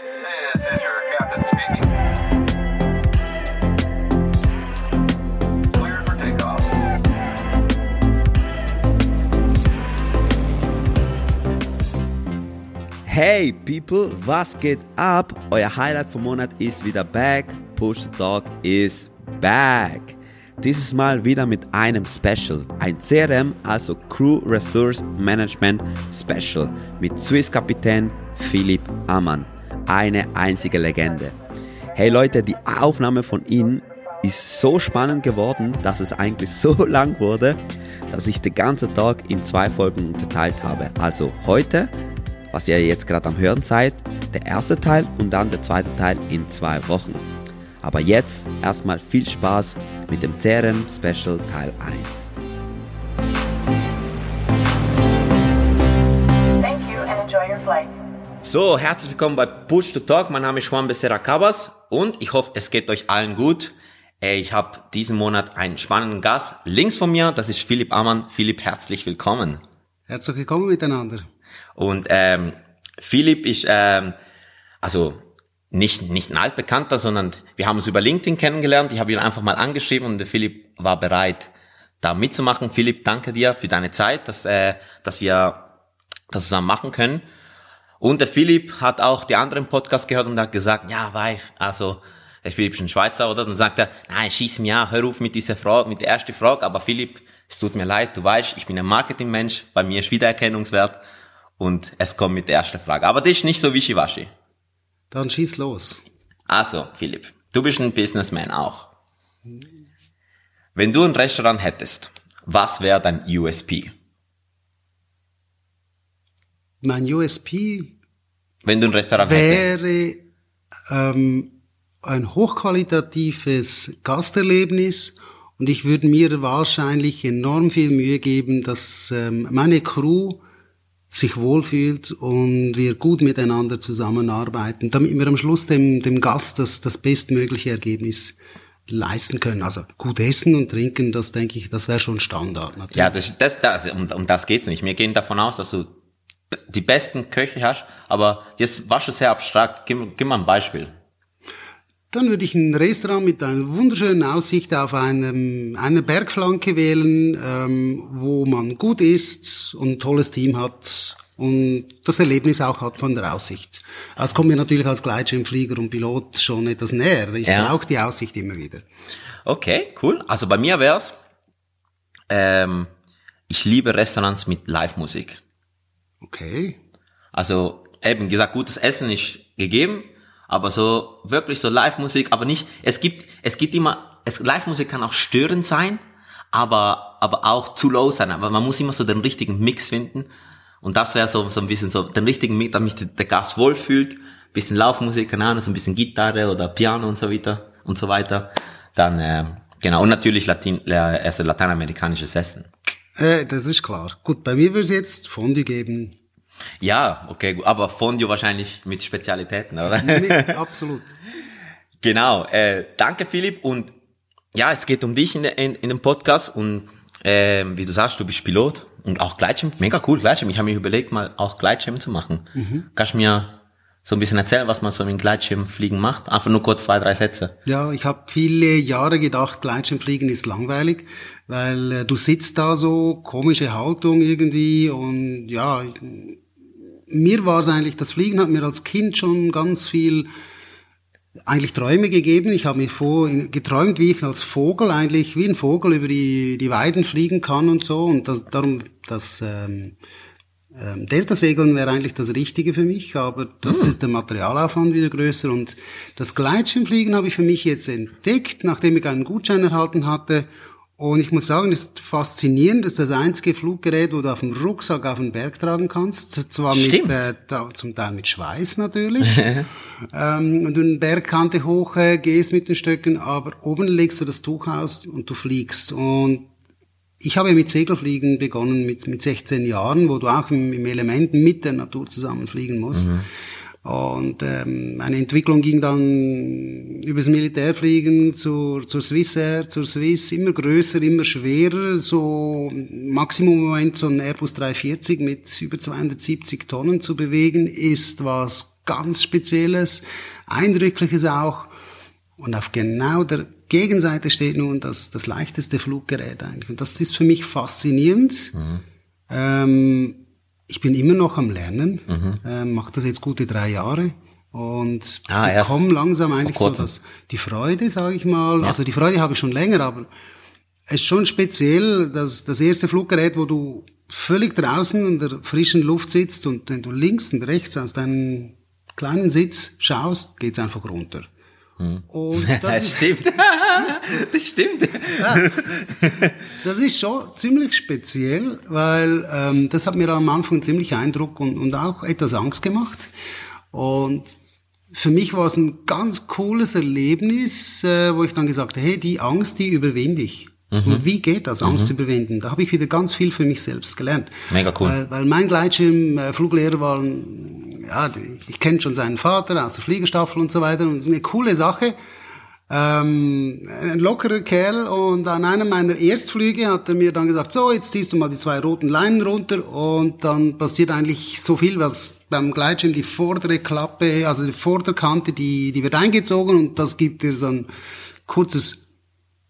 This is your captain speaking. Hey people, was geht ab? Euer Highlight vom Monat ist wieder back. Push the Dog is back. Dieses Mal wieder mit einem Special. Ein CRM, also Crew Resource Management Special mit Swiss-Kapitän Philipp Ammann. Eine einzige Legende. Hey Leute, die Aufnahme von Ihnen ist so spannend geworden, dass es eigentlich so lang wurde, dass ich den ganzen Tag in zwei Folgen unterteilt habe. Also heute was ihr jetzt gerade am Hören seid, der erste Teil und dann der zweite Teil in zwei Wochen. Aber jetzt erstmal viel Spaß mit dem CRM Special Teil 1. Thank you and enjoy your flight. So, herzlich willkommen bei Push to Talk. Mein Name ist Juan Becerra Cabas und ich hoffe, es geht euch allen gut. Äh, Ich habe diesen Monat einen spannenden Gast. Links von mir, das ist Philipp Ammann. Philipp, herzlich willkommen. Herzlich willkommen miteinander. Und ähm, Philipp ist ähm, also nicht nicht ein altbekannter, sondern wir haben uns über LinkedIn kennengelernt. Ich habe ihn einfach mal angeschrieben und der Philipp war bereit, da mitzumachen. Philipp, danke dir für deine Zeit, dass äh, dass wir das zusammen machen können. Und der Philipp hat auch die anderen Podcasts gehört und hat gesagt, ja, weil also der Philipp ist ein Schweizer, oder? Dann sagt er, nein, schieß mir an, hör auf mit dieser Frage, mit der ersten Frage. Aber Philipp, es tut mir leid, du weißt, ich bin ein Marketingmensch, bei mir ist Wiedererkennungswert und es kommt mit der ersten Frage. Aber das ist nicht so wischiwaschi. Dann schieß los. Also, Philipp, du bist ein Businessman auch. Wenn du ein Restaurant hättest, was wäre dein USP? Mein USP Wenn du ein Restaurant wäre ähm, ein hochqualitatives Gasterlebnis und ich würde mir wahrscheinlich enorm viel Mühe geben, dass ähm, meine Crew sich wohlfühlt und wir gut miteinander zusammenarbeiten, damit wir am Schluss dem, dem Gast das, das bestmögliche Ergebnis leisten können. Also gut essen und trinken, das denke ich, das wäre schon Standard. Natürlich. Ja, das, das, das, um, um das geht's nicht. Wir gehen davon aus, dass du die besten Köche hast, aber das war schon sehr abstrakt. Gib, gib mal ein Beispiel. Dann würde ich ein Restaurant mit einer wunderschönen Aussicht auf einem, eine Bergflanke wählen, ähm, wo man gut isst und ein tolles Team hat und das Erlebnis auch hat von der Aussicht. Das kommt mir natürlich als Gleitschirmflieger und Pilot schon etwas näher. Ich Ja. brauche die Aussicht immer wieder. Okay, cool. Also bei mir wär's, ähm, ich liebe Restaurants mit Live-Musik. Okay. Also eben gesagt, gutes Essen ist gegeben, aber so wirklich so Live-Musik, aber nicht, es gibt, es gibt immer, es, Live-Musik kann auch störend sein, aber, aber auch zu low sein, aber man muss immer so den richtigen Mix finden. Und das wäre so, so ein bisschen so, den richtigen Mix, damit sich der Gast wohlfühlt, bisschen Laufmusik, keine Ahnung, so ein bisschen Gitarre oder Piano und so weiter und so weiter, dann, ähm, genau, und natürlich Latin, äh, also lateinamerikanisches Essen. Äh, das ist klar. Gut, bei mir würde es jetzt Fondue geben. Ja, okay, gut, aber Fondue wahrscheinlich mit Spezialitäten, oder? Nee, absolut. Genau, äh, danke Philipp und ja, es geht um dich in, in, in dem Podcast und ähm, wie du sagst, du bist Pilot und auch Gleitschirm, mega cool Gleitschirm. Ich habe mir überlegt, mal auch Gleitschirm zu machen. Kannst du mir so ein bisschen erzählen, was man so mit Gleitschirmfliegen macht? Einfach nur kurz zwei, drei Sätze. Ja, ich habe viele Jahre gedacht, Gleitschirmfliegen ist langweilig, weil äh, du sitzt da so, komische Haltung irgendwie und ja, mir war es eigentlich, das Fliegen hat mir als Kind schon ganz viel eigentlich Träume gegeben. Ich habe mir vor, geträumt, wie ich als Vogel eigentlich, wie ein Vogel über die, die Weiden fliegen kann und so. Und das, darum, das ähm, ähm, Delta-Segeln wäre eigentlich das Richtige für mich, aber das ist der Materialaufwand wieder größer. Und das Gleitschirmfliegen habe ich für mich jetzt entdeckt, nachdem ich einen Gutschein erhalten hatte und ich muss sagen, es ist faszinierend, das ist das einzige Fluggerät, wo du auf dem Rucksack auf den Berg tragen kannst, zwar Stimmt. mit, äh, da, zum Teil mit Schweiß natürlich, ähm, und du eine Bergkante hoch äh, gehst mit den Stöcken, aber oben legst du das Tuch aus und du fliegst und ich habe mit Segelfliegen begonnen mit, mit 16 Jahren, wo du auch im, im Element mit der Natur zusammen fliegen musst. Und ähm, meine Entwicklung ging dann übers Militärfliegen zur, zur Swissair, zur Swiss, immer größer, immer schwerer. So Maximum im Moment so ein Airbus 340 mit über 270 Tonnen zu bewegen, ist was ganz Spezielles, Eindrückliches auch. Und auf genau der Gegenseite steht nun das, das leichteste Fluggerät eigentlich. Und das ist für mich faszinierend. Mhm. Ähm, ich bin immer noch am Lernen, Mhm. ähm, mache das jetzt gute drei Jahre und Ah, bekomme langsam eigentlich so vor kurzem. das, die Freude, sage ich mal. Also die Freude habe ich schon länger, aber es ist schon speziell, dass das erste Fluggerät, wo du völlig draußen in der frischen Luft sitzt und wenn du links und rechts aus deinem kleinen Sitz schaust, geht's einfach runter. Und das Das ist, stimmt. das stimmt. das ist schon ziemlich speziell, weil ähm, das hat mir am Anfang ziemlich Eindruck und, und auch etwas Angst gemacht. Und für mich war es ein ganz cooles Erlebnis, äh, wo ich dann gesagt habe, hey, die Angst, die überwinde ich. Und wie geht das, Angst überwinden? Da habe ich wieder ganz viel für mich selbst gelernt. Mega cool. Weil, weil mein Gleitschirm-Fluglehrer war, ein- ja, ich kenne schon seinen Vater aus der Fliegerstaffel und so weiter. Und es ist eine coole Sache. Ähm, ein lockerer Kerl und an einem meiner Erstflüge hat er mir dann gesagt, so, jetzt ziehst du mal die zwei roten Leinen runter und dann passiert eigentlich so viel, was beim Gleitschirm die vordere Klappe, also die Vorderkante, die, die wird eingezogen und das gibt dir so ein kurzes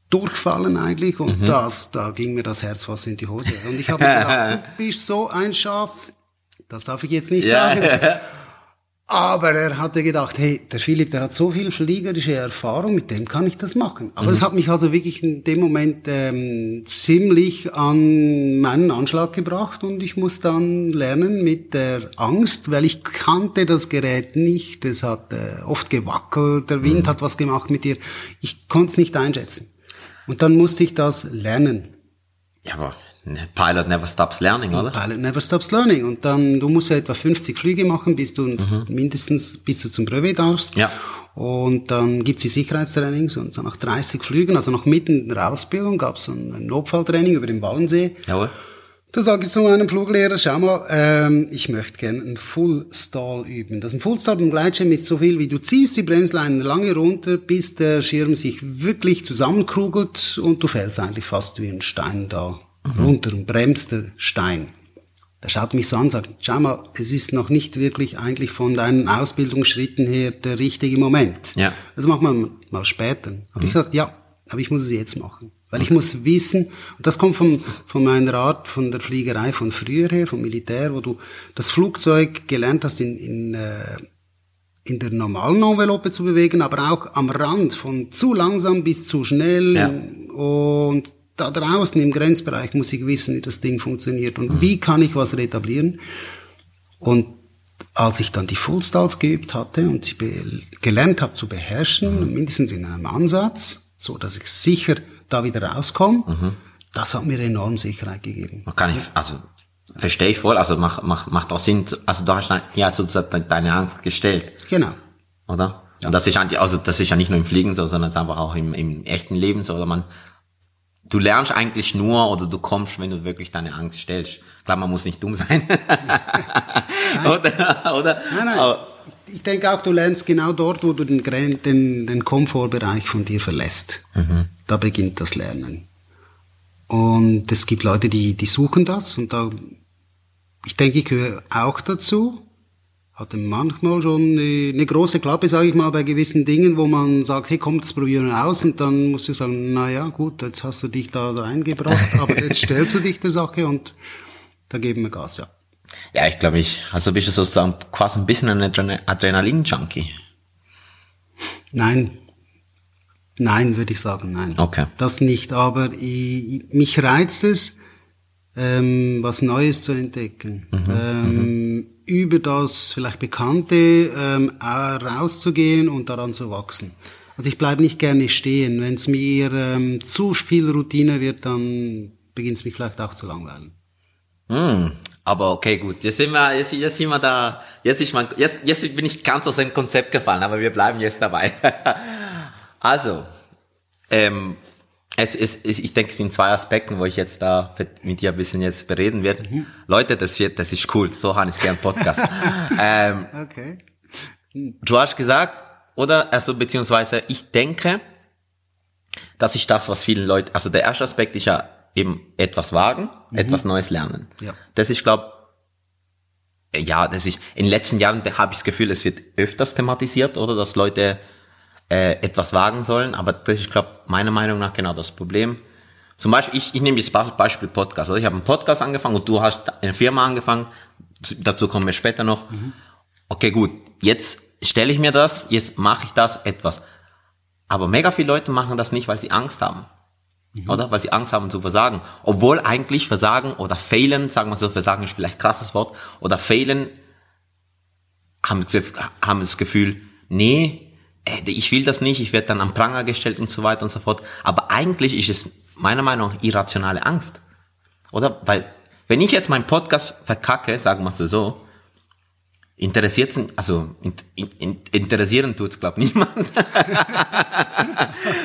Durchfallen eigentlich und das, da ging mir das Herz fast in die Hose. Und ich habe mir gedacht, du bist so ein Schaf, das darf ich jetzt nicht Ja. sagen. Aber er hatte gedacht, hey, der Philipp, der hat so viel fliegerische Erfahrung, mit dem kann ich das machen. Aber es hat mich also wirklich in dem Moment ähm, ziemlich an meinen Anschlag gebracht und ich muss dann lernen mit der Angst, weil ich kannte das Gerät nicht. Es hat äh, oft gewackelt, der Wind hat was gemacht mit dir. Ich konnte es nicht einschätzen. Und dann musste ich das lernen. Ja, aber ne, Pilot never stops learning, oder? Pilot never stops learning. Und dann, du musst ja etwa 50 Flüge machen, bis du mindestens, bis du zum Brevet darfst. Ja. Und dann gibt's die Sicherheitstrainings und so nach 30 Flügen, also noch mitten in der Ausbildung, gab's so ein ein Notfalltraining über den Wallensee. Jawohl. Da sage ich zu meinem Fluglehrer, schau mal, ähm, ich möchte gerne einen Full Stall üben. Das ein Full Stall beim Gleitschirm ist so viel, wie du ziehst die Bremsleine lange runter, bis der Schirm sich wirklich zusammenkrugelt und du fällst eigentlich fast wie ein Stein da runter und bremst der Stein. Der schaut mich so an und sagt, schau mal, es ist noch nicht wirklich eigentlich von deinen Ausbildungsschritten her der richtige Moment. Ja. Das machen wir mal später. Habe ich gesagt, ja, aber ich muss es jetzt machen. Weil ich muss wissen, und das kommt von, von meiner Art, von der Fliegerei von früher her, vom Militär, wo du das Flugzeug gelernt hast in, in, äh, in der normalen Envelope zu bewegen, aber auch am Rand von zu langsam bis zu schnell. Ja. Und da draußen im Grenzbereich muss ich wissen, wie das Ding funktioniert und wie kann ich was retablieren. Und als ich dann die Fullstalls geübt hatte und sie gelernt habe zu beherrschen, mindestens in einem Ansatz, so dass ich sicher da wieder rauskomme, das hat mir enorm Sicherheit gegeben. Kann ich, also, verstehe ich voll, also macht, macht, macht auch Sinn, also du hast ja sozusagen deine Angst gestellt, Genau. oder? Und das ist eigentlich, also, das ist ja nicht nur im Fliegen so, sondern es ist einfach auch im, im echten Leben so, oder man, du lernst eigentlich nur, oder du kommst, wenn du wirklich deine Angst stellst. Klar, man muss nicht dumm sein. oder, oder? Nein, nein. Ich denke auch, du lernst genau dort, wo du den, den, den Komfortbereich von dir verlässt. Da beginnt das Lernen. Und es gibt Leute, die, die suchen das und da, ich denke, ich gehöre auch dazu. Hatte manchmal schon eine, eine große Klappe, sage ich mal, bei gewissen Dingen, wo man sagt, hey, komm, das probieren wir aus und dann musst du sagen, na ja, gut, jetzt hast du dich da reingebracht, aber jetzt stellst du dich der Sache und da geben wir Gas, ja. Ja, ich glaube, ich, also bist du sozusagen quasi ein bisschen ein Adren- Adrenalin-Junkie. Nein. Nein, würde ich sagen, nein. Okay. Das nicht, aber ich, mich reizt es, ähm, was Neues zu entdecken. ähm, über das vielleicht Bekannte ähm, rauszugehen und daran zu wachsen. Also ich bleibe nicht gerne stehen. Wenn es mir ähm, zu viel Routine wird, dann beginnt es mich vielleicht auch zu langweilen. Hm, aber okay, gut. Jetzt sind wir, jetzt, jetzt sind wir da, jetzt ist man, jetzt, jetzt bin ich ganz aus dem Konzept gefallen, aber wir bleiben jetzt dabei. also, ähm, es ist, ich denke, es sind zwei Aspekte, wo ich jetzt da mit dir ein bisschen jetzt bereden werde. Leute, das wird, das ist cool. So habe ich gern Podcast. ähm, Okay. Du hast gesagt, oder, also beziehungsweise ich denke, das ist das, was vielen Leuten, also der erste Aspekt ist ja eben etwas wagen, etwas Neues lernen. Ja. Das ist, glaube ja, das ist, in den letzten Jahren habe ich das Gefühl, es wird öfters thematisiert, oder, dass Leute äh, etwas wagen sollen, aber das ist, glaube meiner Meinung nach genau das Problem. Zum Beispiel, ich, ich nehme jetzt das Beispiel Podcast. Oder? Ich habe einen Podcast angefangen und du hast eine Firma angefangen, dazu kommen wir später noch. Okay, gut, jetzt stelle ich mir das, jetzt mache ich das etwas. Aber mega viele Leute machen das nicht, weil sie Angst haben. Oder? Weil sie Angst haben zu versagen. Obwohl eigentlich Versagen oder Failen, sagen wir so, Versagen ist vielleicht krasses Wort, oder Failen haben, haben das Gefühl, nee, ich will das nicht, ich werde dann am Pranger gestellt und so weiter und so fort. Aber eigentlich ist es meiner Meinung nach irrationale Angst. Oder? Weil, wenn ich jetzt meinen Podcast verkacke, sagen wir es so, interessiert also in, in, in, interessieren tut's glaub niemand.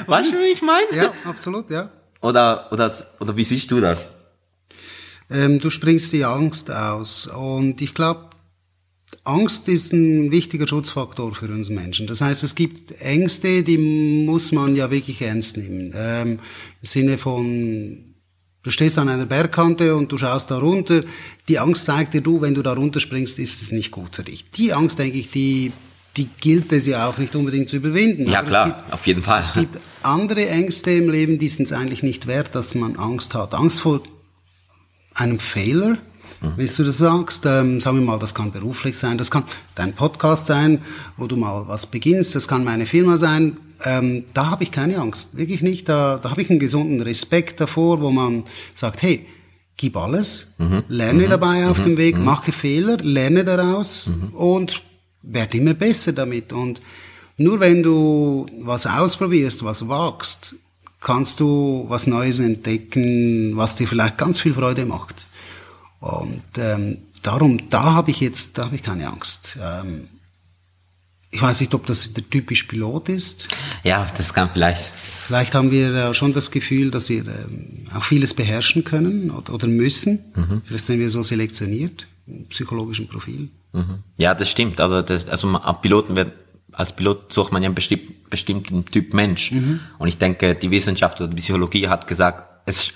weißt du, wie ich meine? Ja, absolut, ja. Oder, oder, oder wie siehst du das? Ähm, du springst die Angst aus. Und ich glaube, Angst ist ein wichtiger Schutzfaktor für uns Menschen. Das heißt, es gibt Ängste, die muss man ja wirklich ernst nehmen. Ähm, Im Sinne von, du stehst an einer Bergkante und du schaust da runter. Die Angst zeigt dir, du, wenn du da runterspringst, ist es nicht gut für dich. Die Angst, denke ich, die, die gilt es ja auch nicht unbedingt zu überwinden. Ja, Aber klar, gibt- auf jeden Fall. Es gibt andere Ängste im Leben, die sind es eigentlich nicht wert, dass man Angst hat. Angst vor einem Fehler, wie du das sagst. Ähm, sagen wir mal, das kann beruflich sein, das kann dein Podcast sein, wo du mal was beginnst, das kann meine Firma sein. Ähm, da habe ich keine Angst, wirklich nicht. Da, da habe ich einen gesunden Respekt davor, wo man sagt, hey, gib alles, lerne dabei auf dem Weg, mache Fehler, lerne daraus und werde immer besser damit. Und nur wenn du was ausprobierst, was wagst, kannst du was Neues entdecken, was dir vielleicht ganz viel Freude macht. Und ähm, darum, da habe ich jetzt, da habe ich keine Angst. Ähm, ich weiß nicht, ob das der typisch Pilot ist. Ja, das kann vielleicht. Vielleicht haben wir äh, schon das Gefühl, dass wir ähm, auch vieles beherrschen können oder, müssen. Vielleicht sind wir so selektioniert im psychologischen Profil. Mhm. Ja, das stimmt. Also, das, also Piloten wird, als Pilot sucht man ja einen bestimm, bestimmten Typ Mensch. Und ich denke, die Wissenschaft oder die Psychologie hat gesagt, es,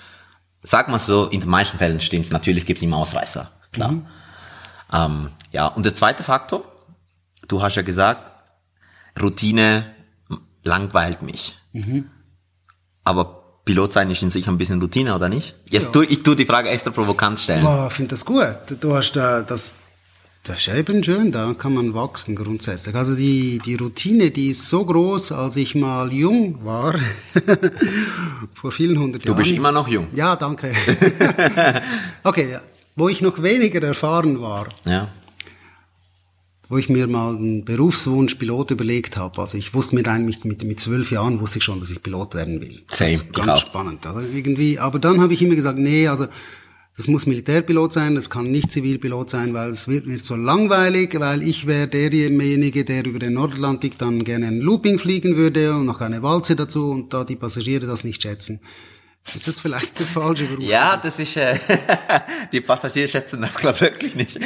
sag mal so, in den meisten Fällen stimmt's. Natürlich gibt's immer Ausreißer, klar. Ähm, ja, und der zweite Faktor, du hast ja gesagt, Routine langweilt mich. Aber Pilot sein ist in sich ein bisschen Routine, oder nicht? Jetzt tu, ich tu die Frage extra provokant stellen. Oh, ich finde das gut. Du hast da das, das ist eben schön, da kann man wachsen grundsätzlich. Also die, die Routine, die ist so groß, als ich mal jung war, vor vielen hundert Du Jahren. bist immer noch jung. Ja, danke. okay, wo ich noch weniger erfahren war, Ja. wo ich mir mal einen Berufswunsch Pilot überlegt habe. Also ich wusste mir eigentlich mit, mit zwölf Jahren wusste ich schon, dass ich Pilot werden will. Das Same, ganz spannend. Also irgendwie, aber dann habe ich immer gesagt, nee, also das muss Militärpilot sein, das kann nicht Zivilpilot sein, weil es wird mir zu langweilig, weil ich wäre derjenige, der über den Nordatlantik dann gerne ein Looping fliegen würde und noch eine Walze dazu und da die Passagiere das nicht schätzen. Ist das vielleicht der falsche Beruf? Ja, das ist, äh, die Passagiere schätzen das glaube wirklich nicht. W-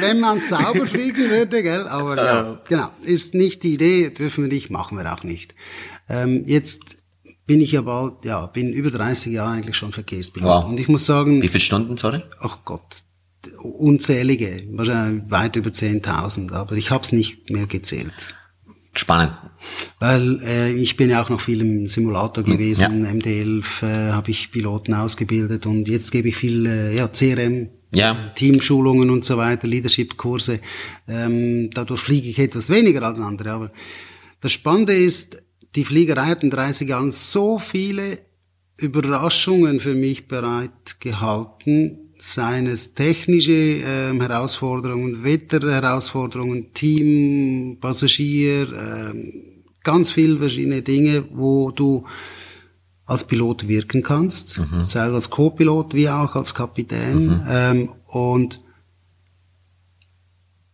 Wenn man sauber fliegen würde, gell? Aber ja, genau, ist nicht die Idee, dürfen wir nicht, machen wir auch nicht. Ähm, jetzt bin ich ja bald, ja, bin über 30 Jahre eigentlich schon Verkehrspilot. Wow. Und ich muss sagen, Wie viele Stunden, sorry? ach Gott, unzählige, wahrscheinlich weit über 10.000, aber ich habe es nicht mehr gezählt. Spannend. Weil äh, ich bin ja auch noch viel im Simulator gewesen, ja. MD11 äh, habe ich Piloten ausgebildet und jetzt gebe ich viel äh, ja, CRM, Ja. Teamschulungen und so weiter, Leadership-Kurse. Ähm, dadurch fliege ich etwas weniger als andere. Aber das Spannende ist, die Fliegerei hat in 30 Jahren so viele Überraschungen für mich bereit gehalten, seien es technische ähm, Herausforderungen, Wetterherausforderungen, Team, Passagier, ähm, ganz viele verschiedene Dinge, wo du als Pilot wirken kannst, sei es als Co-Pilot wie auch als Kapitän. Ähm, und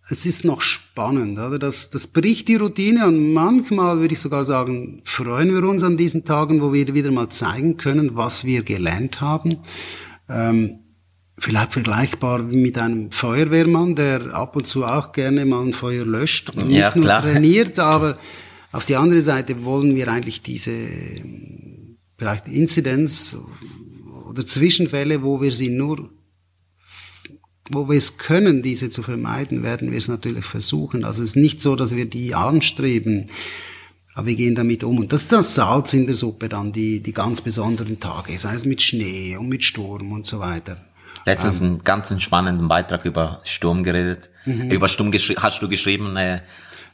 es ist noch spannend, oder? Das, das bricht die Routine und manchmal würde ich sogar sagen, freuen wir uns an diesen Tagen, wo wir wieder mal zeigen können, was wir gelernt haben. Ähm, vielleicht vergleichbar mit einem Feuerwehrmann, der ab und zu auch gerne mal ein Feuer löscht und Ja, nicht nur klar. trainiert, aber auf die andere Seite wollen wir eigentlich diese vielleicht Inzidenz oder Zwischenfälle, wo wir sie nur wo wir es können, diese zu vermeiden, werden wir es natürlich versuchen. Also es ist nicht so, dass wir die anstreben, aber wir gehen damit um. Und das ist das Salz in der Suppe dann, die, die ganz besonderen Tage, sei es mit Schnee und mit Sturm und so weiter. Letztens einen ganz spannenden Beitrag über Sturm geredet. Über Sturm hast du geschrieben, äh,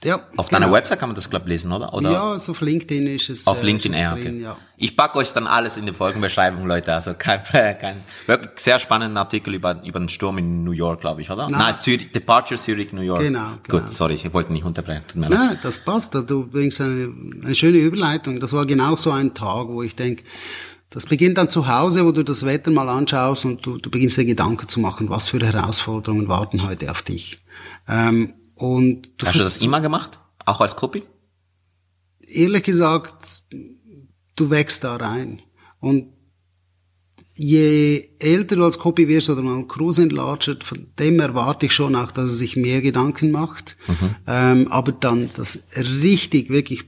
Ja, auf genau. deiner Website kann man das, glaube lesen, oder? oder Ja, so auf LinkedIn ist es. Auf äh, LinkedIn, es ja, okay. drin, ja. Ich packe euch dann alles in die Folgenbeschreibung, Leute. Also kein, kein wirklich sehr spannenden Artikel über, über den Sturm in New York, glaube ich, oder? Na. Nein, Zürich, Departure Zürich, New York. Genau, genau. Gut, sorry, ich wollte nicht unterbrechen. Tut mir leid. Ja, das passt. Also du bringst eine, eine schöne Überleitung. Das war genau so ein Tag, wo ich denke, das beginnt dann zu Hause, wo du das Wetter mal anschaust und du, du beginnst dir Gedanken zu machen, was für Herausforderungen warten heute auf dich. Ähm, und du Hast du das immer gemacht? Auch als Copy? ehrlich gesagt, du wächst da rein. Und je älter du als Copy wirst oder mal Cruise entlatscht, von dem erwarte ich schon auch, dass er sich mehr Gedanken macht. Ähm, aber dann das richtig, wirklich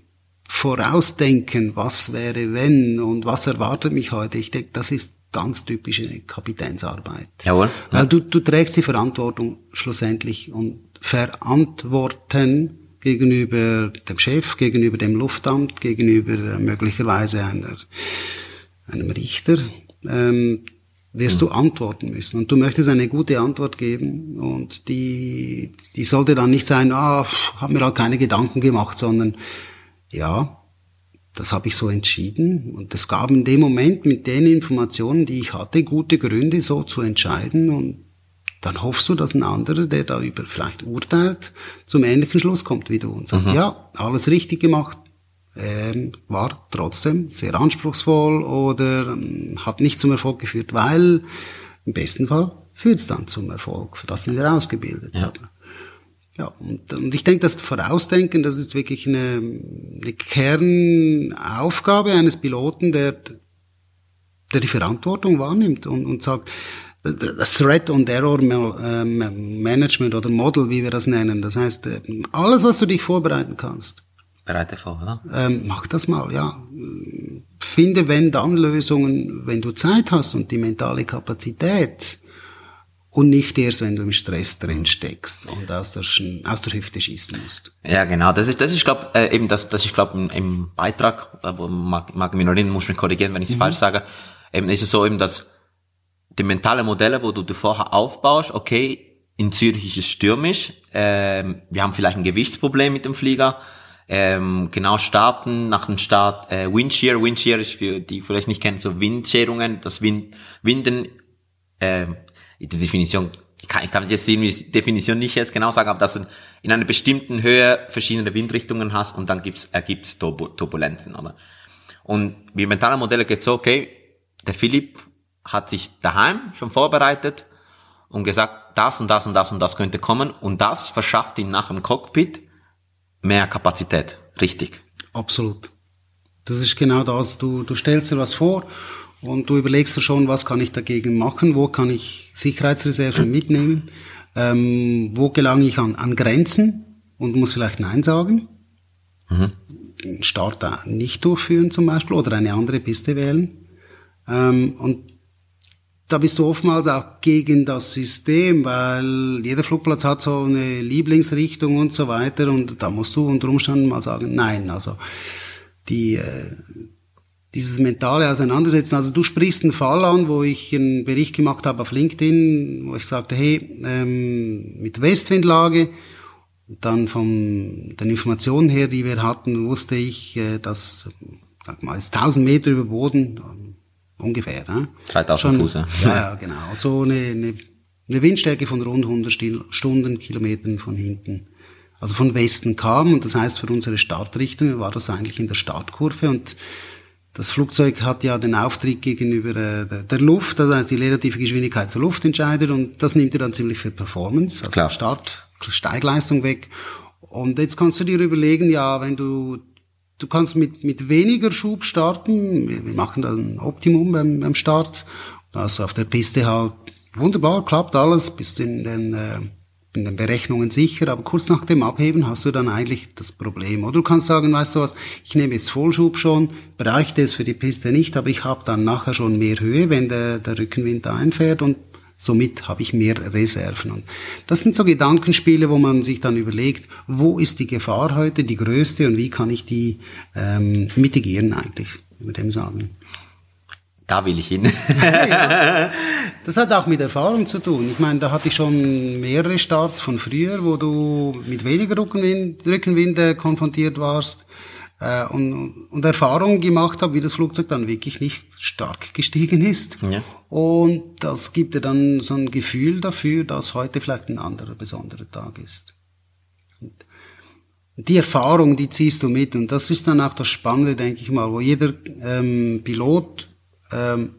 vorausdenken, was wäre wenn und was erwartet mich heute, ich denke, das ist ganz typische Kapitänsarbeit. Jawohl. Weil du, du trägst die Verantwortung schlussendlich und verantworten gegenüber dem Chef, gegenüber dem Luftamt, gegenüber äh, möglicherweise einer, einem Richter, ähm, wirst du antworten müssen. Und du möchtest eine gute Antwort geben und die, die sollte dann nicht sein, ah, hab mir halt keine Gedanken gemacht, sondern ja, das habe ich so entschieden. Und es gab in dem Moment mit den Informationen, die ich hatte, gute Gründe, so zu entscheiden. Und dann hoffst du, dass ein anderer, der da über vielleicht urteilt, zum ähnlichen Schluss kommt wie du und sagt, ja, alles richtig gemacht, ähm, war trotzdem sehr anspruchsvoll oder ähm, hat nicht zum Erfolg geführt, weil im besten Fall führt es dann zum Erfolg, für das sind wir ausgebildet. Ja. Ja, und, und ich denke, das Vorausdenken, das ist wirklich eine, eine Kernaufgabe eines Piloten, der, der die Verantwortung wahrnimmt und, und sagt, das Threat und Error ähm, Management oder Model, wie wir das nennen. Das heißt, äh, alles, was du dich vorbereiten kannst, Bereite vor, oder? ähm, mach das mal, ja. Finde wenn dann Lösungen, wenn du Zeit hast und die mentale Kapazität und nicht erst, wenn du im Stress drin steckst und aus der, aus der Hüfte schießen musst. Ja, genau. Das ist, das ist, glaub, äh, eben das, das ich glaube im, im Beitrag, äh, wo Marc Marc Minorin muss mich korrigieren, wenn ich es falsch sage. Eben ist es so eben, dass die mentale Modelle, wo du dir vorher aufbaust, okay, in Zürich ist es stürmisch, ähm, wir haben vielleicht ein Gewichtsproblem mit dem Flieger, ähm, genau starten, nach dem Start äh, Windshear, Windshear ist für die vielleicht nicht kennen, so Windscherungen, das Wind, Winden, ähm, die Definition, ich kann, ich kann jetzt die Definition nicht jetzt genau sagen, aber dass du in einer bestimmten Höhe verschiedene Windrichtungen hast und dann gibt's, ergibt's Turbu Turbulenzen, oder? Und wie mentale Modelle geht so, okay, der Philipp hat sich daheim schon vorbereitet und gesagt, das und das und das und das könnte kommen und das verschafft ihm nach dem Cockpit mehr Kapazität. Richtig. Absolut. Das ist genau das. Du, du stellst dir was vor und du überlegst dir schon, was kann ich dagegen machen, wo kann ich Sicherheitsreserven mitnehmen, ähm, wo gelange ich an, an Grenzen und muss vielleicht Nein sagen, den Start da nicht durchführen zum Beispiel oder eine andere Piste wählen. Ähm, und da bist du oftmals auch gegen das System, weil jeder Flugplatz hat so eine Lieblingsrichtung und so weiter und da musst du unter Umständen mal sagen, nein, also die, äh, dieses mentale Auseinandersetzen, also du sprichst einen Fall an, wo ich einen Bericht gemacht habe auf LinkedIn, wo ich sagte, hey, ähm, mit Westwindlage, dann von den Informationen her, die wir hatten, wusste ich, äh, dass, sag mal, jetzt 1000 Meter über Boden, ungefähr. Ne? 3000 Fuß, ja. Ja, genau. So eine, eine, eine Windstärke von rund 100 Stil- Stundenkilometern von hinten. Also von Westen kam und das heißt für unsere Startrichtung war das eigentlich in der Startkurve und das Flugzeug hat ja den Auftrieb gegenüber äh, der, der Luft, das heißt die relative Geschwindigkeit zur Luft entscheidet und das nimmt dir dann ziemlich viel Performance, also Klar. Start, Steigleistung weg. Und jetzt kannst du dir überlegen, ja, wenn du Du kannst mit, mit weniger Schub starten. Wir, wir machen da ein Optimum beim, beim Start. Also auf der Piste halt wunderbar, klappt alles, bist in den, äh, in den Berechnungen sicher, aber kurz nach dem Abheben hast du dann eigentlich das Problem. Oder du kannst sagen, weißt du was, ich nehme jetzt Vollschub schon, bräuchte es für die Piste nicht, aber ich habe dann nachher schon mehr Höhe, wenn der, der Rückenwind einfährt und Somit habe ich mehr Reserven. Und das sind so Gedankenspiele, wo man sich dann überlegt, wo ist die Gefahr heute die größte und wie kann ich die ähm, mitigieren eigentlich, über dem sagen. Da will ich hin. Das hat auch mit Erfahrung zu tun. Ich meine, da hatte ich schon mehrere Starts von früher, wo du mit weniger Rückenwind, Rückenwind äh, konfrontiert warst äh, und, und Erfahrungen gemacht habe, wie das Flugzeug dann wirklich nicht stark gestiegen ist. Ja. Und das gibt dir dann so ein Gefühl dafür, dass heute vielleicht ein anderer besonderer Tag ist. Und die Erfahrung, die ziehst du mit und das ist dann auch das Spannende, denke ich mal, wo jeder ähm, Pilot ähm,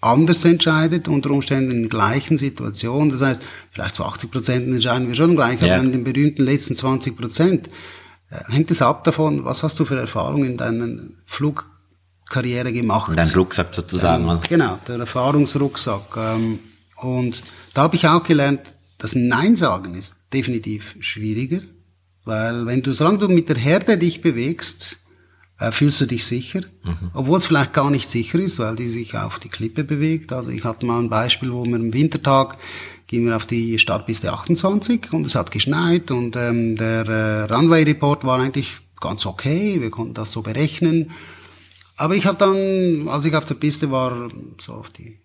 anders entscheidet, unter Umständen in der gleichen Situation. Das heißt, vielleicht zu 80 Prozent entscheiden wir schon gleich, Ja. aber in den berühmten letzten 20 Prozent hängt es ab davon, was hast du für Erfahrungen in deiner Flugkarriere gemacht. Dein Rucksack sozusagen. man. Genau, der Erfahrungsrucksack. Ähm, und da habe ich auch gelernt, das Nein sagen ist definitiv schwieriger, weil wenn du, solange du mit der Herde dich bewegst, äh, fühlst du dich sicher, obwohl es vielleicht gar nicht sicher ist, weil die sich auf die Klippe bewegt. Also ich hatte mal ein Beispiel, wo wir am Wintertag gingen wir auf die Startpiste 28 und es hat geschneit und ähm, der äh, Runway Report war eigentlich ganz okay, wir konnten das so berechnen. Aber ich habe dann, als ich auf der Piste war, so auf die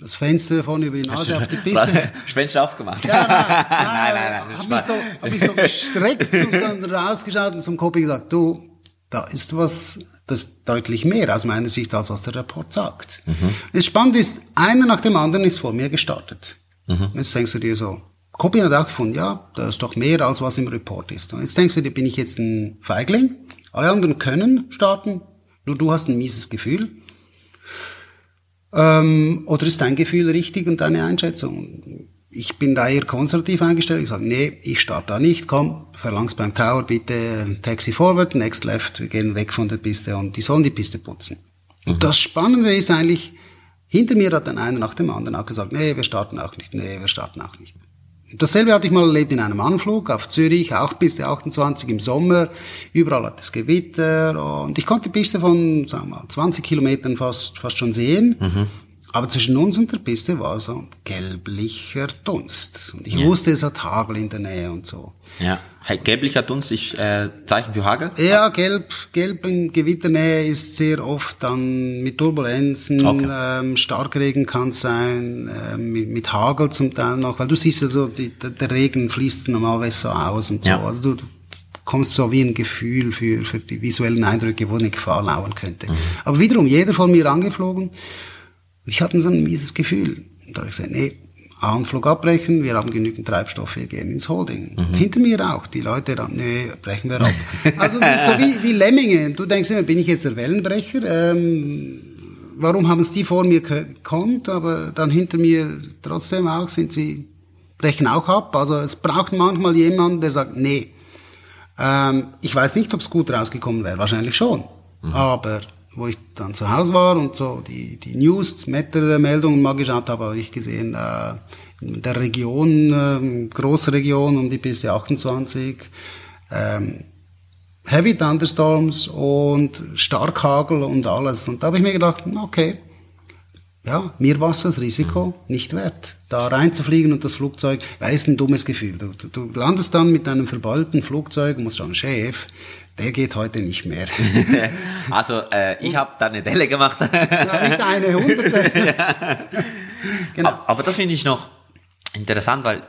das Fenster vorne über die Nase auf die Piste. Fenster aufgemacht. Ja, nein, nein, nein, nein, das Hab mich, so, hab mich so gestreckt und dann rausgeschaut und zum Kopi gesagt, du, da ist was, das deutlich mehr aus meiner Sicht, als was der Rapport sagt. Mhm. Das Spannende ist, einer nach dem anderen ist vor mir gestartet. Mhm. Jetzt denkst du dir so, Kopi hat auch gefunden, ja, da ist doch mehr, als was im Report ist. Und jetzt denkst du dir, bin ich jetzt ein Feigling? Alle anderen können starten, nur du hast ein mieses Gefühl. Ähm, oder ist dein Gefühl richtig und deine Einschätzung? Ich bin da eher konservativ eingestellt. Ich sage, nee, ich starte da nicht. Komm, verlang's beim Tower bitte Taxi forward, next left. Wir gehen weg von der Piste und die sollen die Piste putzen. Und das Spannende ist eigentlich, hinter mir hat dann einer nach dem anderen auch gesagt, nee, wir starten auch nicht, nee, wir starten auch nicht. Dasselbe hatte ich mal erlebt in einem Anflug auf Zürich, auch Piste 28 im Sommer. Überall hat es Gewitter und ich konnte die Piste von, sagen wir mal, 20 Kilometern fast, fast schon sehen. Aber zwischen uns und der Piste war so gelblicher Dunst. Und ich wusste, es hat Hagel in der Nähe und so. Ja. Gelblicher Dunst ist äh, Zeichen für Hagel. Ja, gelb, gelb in Gewitternähe ist sehr oft dann mit Turbulenzen, Okay. ähm, Starkregen kann es sein, ähm, mit, mit Hagel zum Teil noch, weil du siehst ja so, die, der, der Regen fließt normalerweise so aus und so. Ja. Also du, du kommst so wie ein Gefühl für, für die visuellen Eindrücke, wo eine Gefahr lauern könnte. Mhm. Aber wiederum, jeder von mir angeflogen, ich hatte so ein mieses Gefühl. Und da habe ich gesagt, nee, Anflug abbrechen, wir haben genügend Treibstoff, wir gehen ins Holding. Und hinter mir auch, die Leute dann, nee, brechen wir ab. also das ist so wie, wie Lemminge. Du denkst immer, bin ich jetzt der Wellenbrecher? Ähm, warum haben es die vor mir gekonnt, aber dann hinter mir trotzdem auch sind sie, brechen auch ab. Also es braucht manchmal jemanden, der sagt, nee, ähm, ich weiß nicht, ob es gut rausgekommen wäre, wahrscheinlich schon. Aber wo ich dann zu Hause war und so die, die News, Wettermeldungen mal geschaut habe, habe ich gesehen, äh, in der Region, ähm, Großregion um die Piste 28, ähm, Heavy Thunderstorms und Starkhagel und alles. Und da habe ich mir gedacht, okay, ja, mir war es das Risiko nicht wert, da reinzufliegen und das Flugzeug, weil es ist ein dummes Gefühl. Du, du, landest dann mit einem verbeulten Flugzeug musst sagen, Chef, der geht heute nicht mehr. Also äh, ich habe da eine Delle gemacht. ja, nicht eine hunderte. genau. Aber- das finde ich noch interessant, weil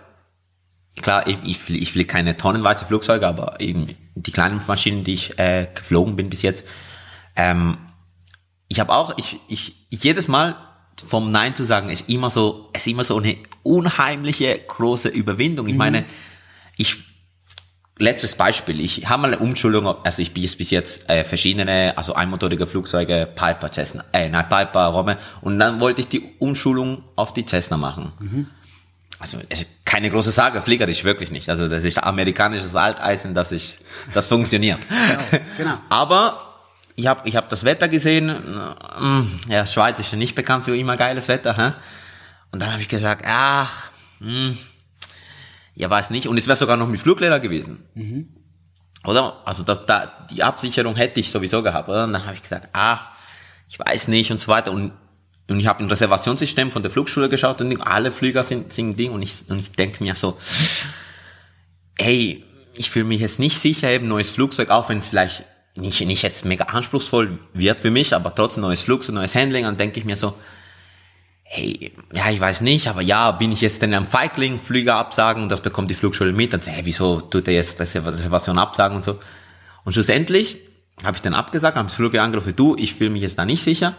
klar, ich, ich, flie- ich fliege keine tonnenweise Flugzeuge, aber eben die kleinen Maschinen, die ich äh, geflogen bin bis jetzt, ähm, ich habe auch, ich, ich, ich jedes Mal vom Nein zu sagen, ist immer so, ist immer so eine unheimliche große Überwindung. Ich meine, ich letztes Beispiel, ich habe mal eine Umschulung, also ich bin jetzt bis jetzt äh, verschiedene, also einmotorige Flugzeuge, Piper, Cessna, äh, nein, Piper, Romme, und dann wollte ich die Umschulung auf die Cessna machen. Also es ist keine große Sache, fliegerisch wirklich nicht. Also das ist amerikanisches Alteisen, das ist, das funktioniert. genau. Aber ich habe ich hab das Wetter gesehen. mm, Ja, Schweiz ist ja nicht bekannt für immer geiles Wetter. Hä? Und dann habe ich gesagt, ach, hm, ja, weiß nicht. Und es wäre sogar noch mit Flugleder gewesen. Oder? Also da, da, die Absicherung hätte ich sowieso gehabt. Oder? Und dann habe ich gesagt, ah, ich weiß nicht und so weiter. Und und ich habe im Reservationssystem von der Flugschule geschaut und alle Flüger sind, sind Ding und ich, und ich denke mir so, hey, ich fühle mich jetzt nicht sicher, eben neues Flugzeug, auch wenn es vielleicht nicht, nicht jetzt mega anspruchsvoll wird für mich, aber trotzdem neues Flugzeug, neues Handling, dann denke ich mir so, hey, ja, ich weiß nicht, aber ja, bin ich jetzt denn am Feigling, Flüger absagen und das bekommt die Flugschule mit, dann sag hey, wieso tut er jetzt Reservation absagen und so. Und schlussendlich habe ich dann abgesagt, habe das Flugzeug angerufen, du, ich fühle mich jetzt da nicht sicher,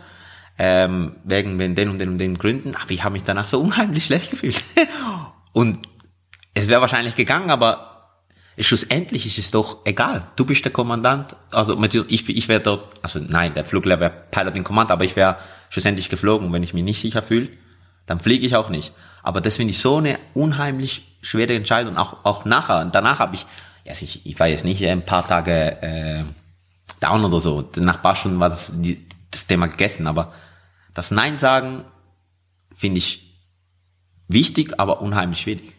ähm, wegen den und den und den Gründen, aber ich habe mich danach so unheimlich schlecht gefühlt. und es wäre wahrscheinlich gegangen, aber schlussendlich ist es doch egal. Du bist der Kommandant, also ich, ich wäre dort, also nein, der Fluglehrer wäre Pilot in Command, aber ich wäre schlussendlich geflogen. Wenn ich mich nicht sicher fühle, dann fliege ich auch nicht. Aber das finde ich so eine unheimlich schwere Entscheidung, auch, auch nachher. Danach habe ich, also ich, ich war jetzt nicht ein paar Tage äh, down oder so. Nach ein paar Stunden war das, die, das Thema gegessen. Aber das Nein sagen finde ich wichtig, aber unheimlich schwierig.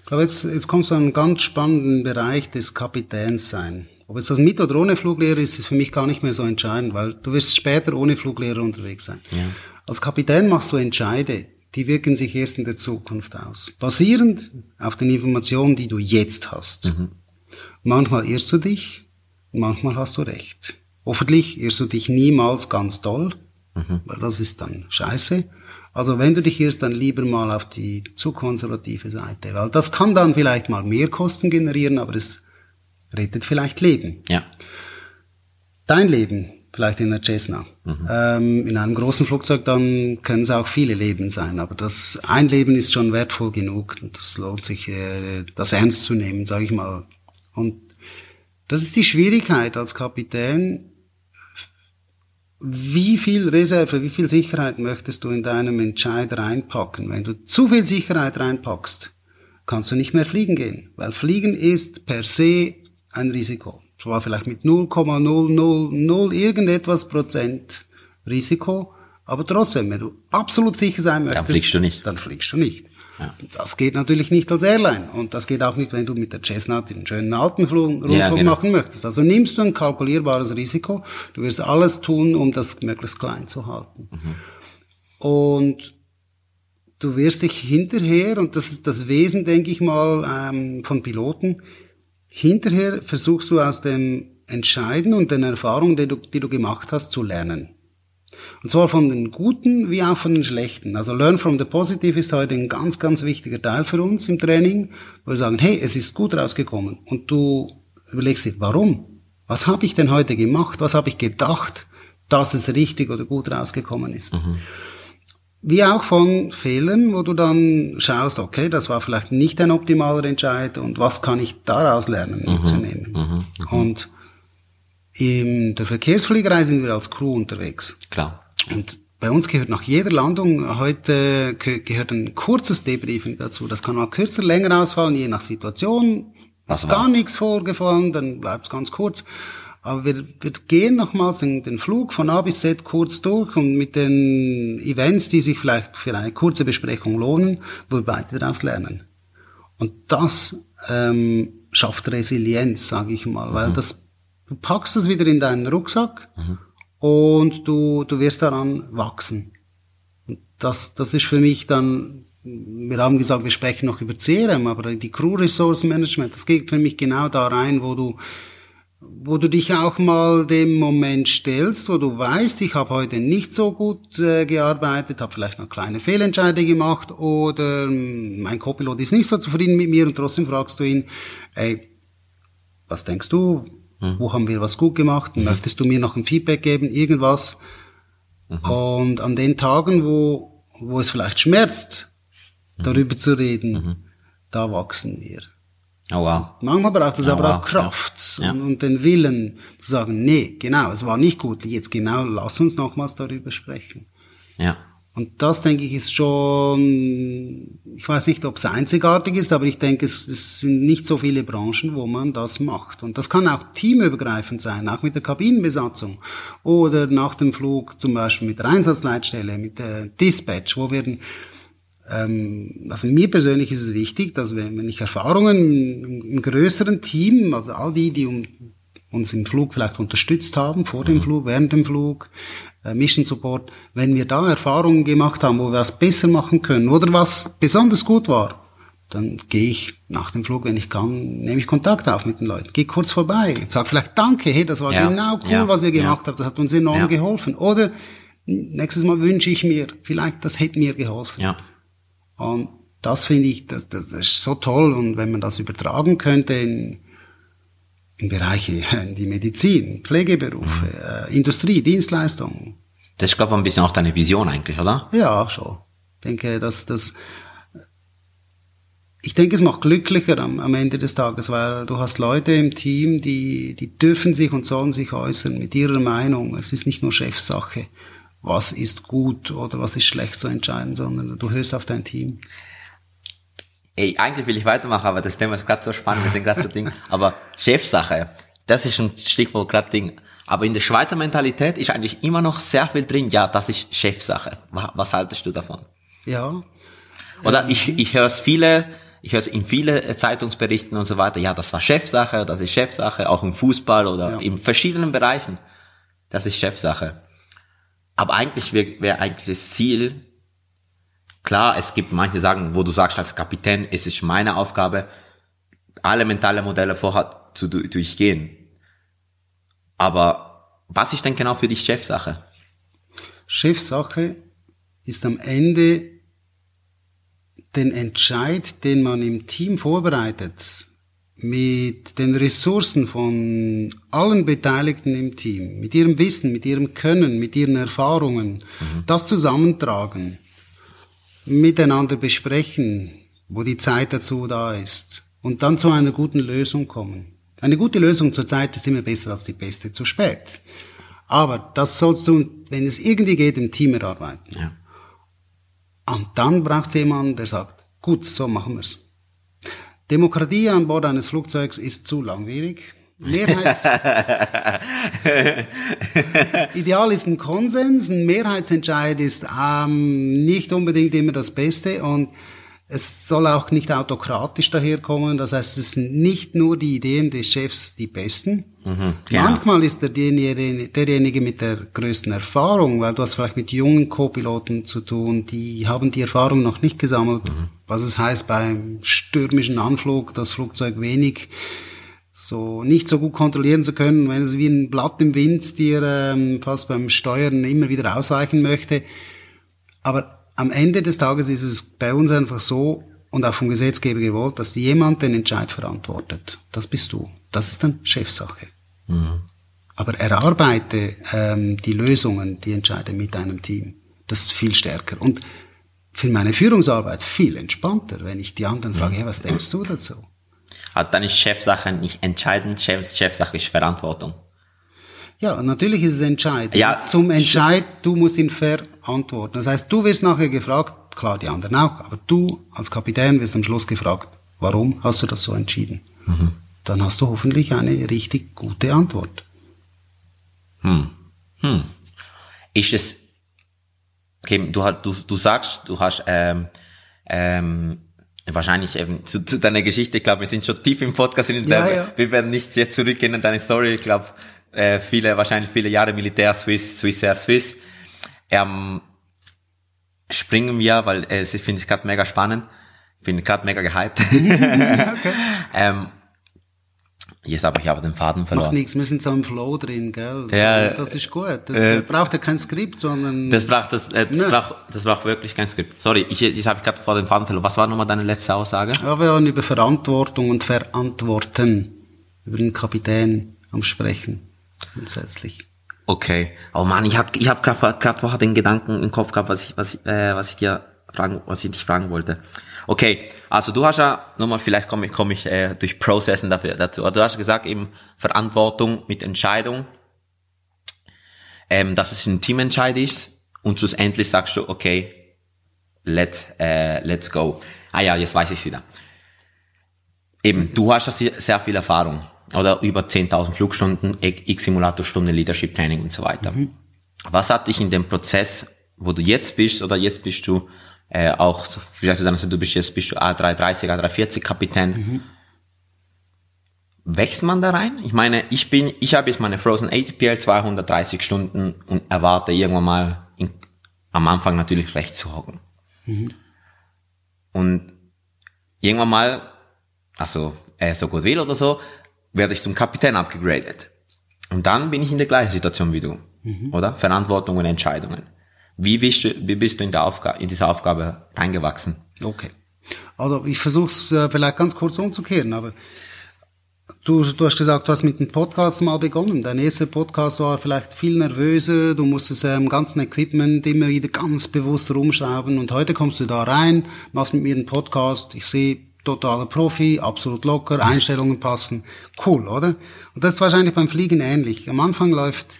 Ich glaube, jetzt, jetzt kommst du an einen ganz spannenden Bereich des Kapitäns sein. Ob es das mit oder ohne Fluglehrer ist, ist für mich gar nicht mehr so entscheidend, weil du wirst später ohne Fluglehrer unterwegs sein. Ja. Als Kapitän machst du Entscheide, die wirken sich erst in der Zukunft aus. Basierend auf den Informationen, die du jetzt hast. Mhm. Manchmal irrst du dich, manchmal hast du recht. Hoffentlich irrst du dich niemals ganz doll, mhm. weil das ist dann scheiße. Also wenn du dich irrst, dann lieber mal auf die zu konservative Seite, weil das kann dann vielleicht mal mehr Kosten generieren, aber es rettet vielleicht Leben. Ja. Dein Leben, vielleicht in der Cessna. Mhm. Ähm, in einem großen Flugzeug, dann können es auch viele Leben sein, aber das ein Leben ist schon wertvoll genug und das lohnt sich, äh, das ernst zu nehmen, sage ich mal. Und das ist die Schwierigkeit als Kapitän. Wie viel Reserve, wie viel Sicherheit möchtest du in deinem Entscheid reinpacken? Wenn du zu viel Sicherheit reinpackst, kannst du nicht mehr fliegen gehen, weil Fliegen ist per se ein Risiko. Zwar vielleicht mit 0,000 irgendetwas Prozent Risiko, aber trotzdem, wenn du absolut sicher sein möchtest, dann fliegst du nicht. Dann fliegst du nicht. Ja. Das geht natürlich nicht als Airline und das geht auch nicht, wenn du mit der Cessna den schönen alten Flug, ja, genau. machen möchtest. Also nimmst du ein kalkulierbares Risiko, du wirst alles tun, um das möglichst klein zu halten. Mhm. Und du wirst dich hinterher, und das ist das Wesen, denke ich mal, ähm, von Piloten, Hinterher versuchst du aus dem Entscheiden und den Erfahrungen, die du, die du gemacht hast, zu lernen. Und zwar von den Guten wie auch von den Schlechten. Also Learn from the Positive ist heute ein ganz, ganz wichtiger Teil für uns im Training, wo wir sagen, hey, es ist gut rausgekommen. Und du überlegst dir, warum? Was habe ich denn heute gemacht? Was habe ich gedacht, dass es richtig oder gut rausgekommen ist? Mhm. Wie auch von Fehlern, wo du dann schaust, okay, das war vielleicht nicht ein optimaler Entscheid und was kann ich daraus lernen mhm, mitzunehmen. Mhm, mhm, und in der Verkehrsfliegerei sind wir als Crew unterwegs. Klar. Und bei uns gehört nach jeder Landung heute gehört ein kurzes Debriefing dazu. Das kann mal kürzer, länger ausfallen, je nach Situation. Was ist gar nichts vorgefallen, dann bleibt es ganz kurz. Aber wir, wir gehen nochmals den, den Flug von A bis Z kurz durch und mit den Events, die sich vielleicht für eine kurze Besprechung lohnen, wo wir beide daraus lernen. Und das ähm, schafft Resilienz, sage ich mal, mhm. weil das du packst das wieder in deinen Rucksack mhm. und du, du wirst daran wachsen. Und das, das ist für mich dann, wir haben gesagt, wir sprechen noch über CRM, aber die Crew Resource Management, das geht für mich genau da rein, wo du wo du dich auch mal dem Moment stellst, wo du weißt, ich habe heute nicht so gut äh, gearbeitet, habe vielleicht noch kleine Fehlentscheide gemacht oder ähm, mein Copilot ist nicht so zufrieden mit mir und trotzdem fragst du ihn, ey, was denkst du? Mhm. Wo haben wir was gut gemacht? Mhm. Möchtest du mir noch ein Feedback geben? Irgendwas? Mhm. Und an den Tagen, wo, wo es vielleicht schmerzt, mhm. darüber zu reden, mhm. da wachsen wir. Oh wow. Manchmal braucht es oh aber wow. auch Kraft ja. und, und, den Willen zu sagen, nee, genau, es war nicht gut, jetzt genau, lass uns nochmals darüber sprechen. Ja. Und das, denke ich, ist schon, ich weiß nicht, ob es einzigartig ist, aber ich denke, es, es sind nicht so viele Branchen, wo man das macht. Und das kann auch teamübergreifend sein, auch mit der Kabinenbesatzung oder nach dem Flug zum Beispiel mit der Einsatzleitstelle, mit der Dispatch, wo wir also mir persönlich ist es wichtig, dass wenn, wenn ich Erfahrungen im, größeren Team, also all die, die uns im Flug vielleicht unterstützt haben, vor dem Flug, während dem Flug, äh, Mission Support, wenn wir da Erfahrungen gemacht haben, wo wir was besser machen können oder was besonders gut war, dann gehe ich nach dem Flug, wenn ich kann, nehme ich Kontakt auf mit den Leuten, gehe kurz vorbei, sag vielleicht Danke, hey, das war Ja, genau cool, ja, was ihr ja. gemacht habt, das hat uns enorm Ja. geholfen. Oder nächstes Mal wünsche ich mir, vielleicht das hätte mir geholfen. Ja. Und das finde ich, das, das, das ist so toll. Und wenn man das übertragen könnte in, in Bereiche, in die Medizin, Pflegeberufe, Mhm. äh, Industrie, Dienstleistungen, Das ist, glaube ich, ein bisschen auch deine Vision eigentlich, oder? ja, schon. Ich denke, dass das, ich denke, es macht glücklicher am, am Ende des Tages, weil du hast Leute im Team, die, die dürfen sich und sollen sich äußern mit ihrer Meinung. Es ist nicht nur Chefsache, was ist gut oder was ist schlecht zu entscheiden, sondern du hörst auf dein Team. Ey, eigentlich will ich weitermachen, aber das Thema ist gerade so spannend, wir sind gerade so Ding. Aber Chefsache, das ist ein Stichwort gerade Ding. Aber in der Schweizer Mentalität ist eigentlich immer noch sehr viel drin, ja, das ist Chefsache. Was, haltest du davon? Ja, Oder ich, ich höre es viele, ich höre es in viele Zeitungsberichten und so weiter, ja, das war Chefsache, das ist Chefsache, auch im Fußball oder Ja. in verschiedenen Bereichen. Das ist Chefsache. Aber eigentlich wäre wär eigentlich das Ziel, klar, es gibt manche sagen, wo du sagst als Kapitän, es ist meine Aufgabe, alle mentale Modelle vorher zu du- durchgehen. Aber was ist denn genau für dich Chefsache? Chefsache ist am Ende den Entscheid, den man im Team vorbereitet, mit den Ressourcen von allen Beteiligten im Team, mit ihrem Wissen, mit ihrem Können, mit ihren Erfahrungen, das zusammentragen, miteinander besprechen, wo die Zeit dazu da ist und dann zu einer guten Lösung kommen. Eine gute Lösung zur Zeit ist immer besser als die beste zu spät. Aber das sollst du, wenn es irgendwie geht, im Team erarbeiten. Ja. Und dann braucht es jemanden, der sagt, gut, so machen wir's. Demokratie an Bord eines Flugzeugs ist zu langwierig. Mehrheits Ideal ist ein Konsens, ein Mehrheitsentscheid ist ähm, nicht unbedingt immer das Beste und es soll auch nicht autokratisch daherkommen. Das heißt, es sind nicht nur die Ideen des Chefs die besten. genau. Manchmal ist er derjenige, derjenige mit der größten Erfahrung, weil du hast vielleicht mit jungen Co-Piloten zu tun, die haben die Erfahrung noch nicht gesammelt, was es heißt beim stürmischen Anflug, das Flugzeug wenig so nicht so gut kontrollieren zu können, wenn es wie ein Blatt im Wind dir ähm, fast beim Steuern immer wieder ausweichen möchte. Aber am Ende des Tages ist es bei uns einfach so und auch vom Gesetzgeber gewollt, dass jemand den Entscheid verantwortet. Das bist du. Das ist dann Chefsache. Aber erarbeite ähm, die Lösungen, die Entscheide mit deinem Team. Das ist viel stärker. Und für meine Führungsarbeit viel entspannter, wenn ich die anderen frage, hey, was denkst du dazu? Also dann ist Chefsache nicht entscheidend, Chef, Chefsache ist Verantwortung. Ja, natürlich ist es entscheidend. Ja, Zum Entscheid, du musst ihn verantworten. Das heißt, du wirst nachher gefragt, klar, die anderen auch, aber du als Kapitän wirst am Schluss gefragt, warum hast du das so entschieden? Dann hast du hoffentlich eine richtig gute Antwort. Ist es, okay, du, hast- du, du sagst, du hast ähm, ähm, wahrscheinlich eben zu, zu deiner Geschichte, ich glaube, wir sind schon tief im Podcast, in Ja, der, ja. wir werden nicht jetzt zurückgehen in deine Story, ich glaube, äh, viele, wahrscheinlich viele Jahre Militär, Swiss, Swiss Air Swiss. Ähm, springen wir, weil äh, ich finde es gerade mega spannend. Ich bin gerade mega gehypt. ähm, jetzt habe ich aber den Faden Macht verloren. nichts, wir sind so im Flow drin, gell? So, Ja, das ist gut. Das äh, äh, braucht ja kein Skript, sondern Das braucht das, äh, das Nein. braucht, das braucht wirklich kein Skript. Sorry, ich, jetzt habe ich gerade vor den Faden verloren. Was war nochmal deine letzte Aussage? ja, wir waren über Verantwortung und Verantworten, über den Kapitän am Sprechen, grundsätzlich. Okay. Oh Mann, ich hab, ich hab gerade vorher den Gedanken im Kopf gehabt, was ich, was ich, äh, was ich dir fragen, was ich dich fragen wollte. Okay, also du hast ja, nochmal, vielleicht komme ich, komme ich äh, durch Processen dafür dazu. Du hast gesagt eben Verantwortung mit Entscheidung, ähm, dass es ein Teamentscheid ist und schlussendlich sagst du, okay, let's, äh, let's go. Ah ja, jetzt weiß ich wieder. Eben, du hast ja sehr, sehr viel Erfahrung oder über 10.000 Flugstunden, x Simulatorstunden, Leadership Training und so weiter. Was hat dich in dem Prozess, wo du jetzt bist oder jetzt bist du äh, auch, vielleicht sagen, du bist jetzt bist du A330, A340 Kapitän. wächst man da rein? Ich meine, ich bin, ich habe jetzt meine Frozen ATPL 230 Stunden und erwarte irgendwann mal in, am Anfang natürlich recht zu hocken. Und irgendwann mal, also äh, so gut will oder so, werde ich zum Kapitän abgegradet. Und dann bin ich in der gleichen Situation wie du, oder? Verantwortung und Entscheidungen. Wie bist du, wie bist du in, der Aufgabe, in diese Aufgabe reingewachsen? Okay. Also ich versuche es äh, vielleicht ganz kurz umzukehren, aber du, du hast gesagt, du hast mit dem Podcast mal begonnen. Dein erster Podcast war vielleicht viel nervöser, du musstest ähm, ganzen Equipment immer wieder ganz bewusst rumschrauben und heute kommst du da rein, machst mit mir einen Podcast, ich sehe totaler Profi, absolut locker, Einstellungen passen, cool, oder? Und das ist wahrscheinlich beim Fliegen ähnlich. Am Anfang läuft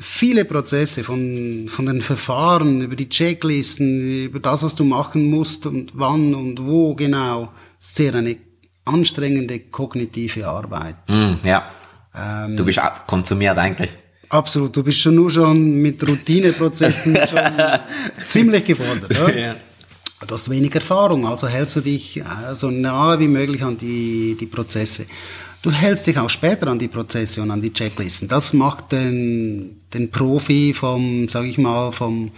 viele Prozesse von, von den Verfahren, über die Checklisten, über das, was du machen musst und wann und wo genau, sehr eine anstrengende kognitive Arbeit. Hm, ja. du bist ab- konsumiert eigentlich. Absolut, du bist schon nur schon mit Routineprozessen schon ziemlich gefordert. Oder? Ja. Du hast wenig Erfahrung, also hältst du dich äh, so nahe wie möglich an die, die Prozesse. Du hältst dich auch später an die Prozesse und an die Checklisten. Das macht den, den Profi vom, sag ich mal, vom,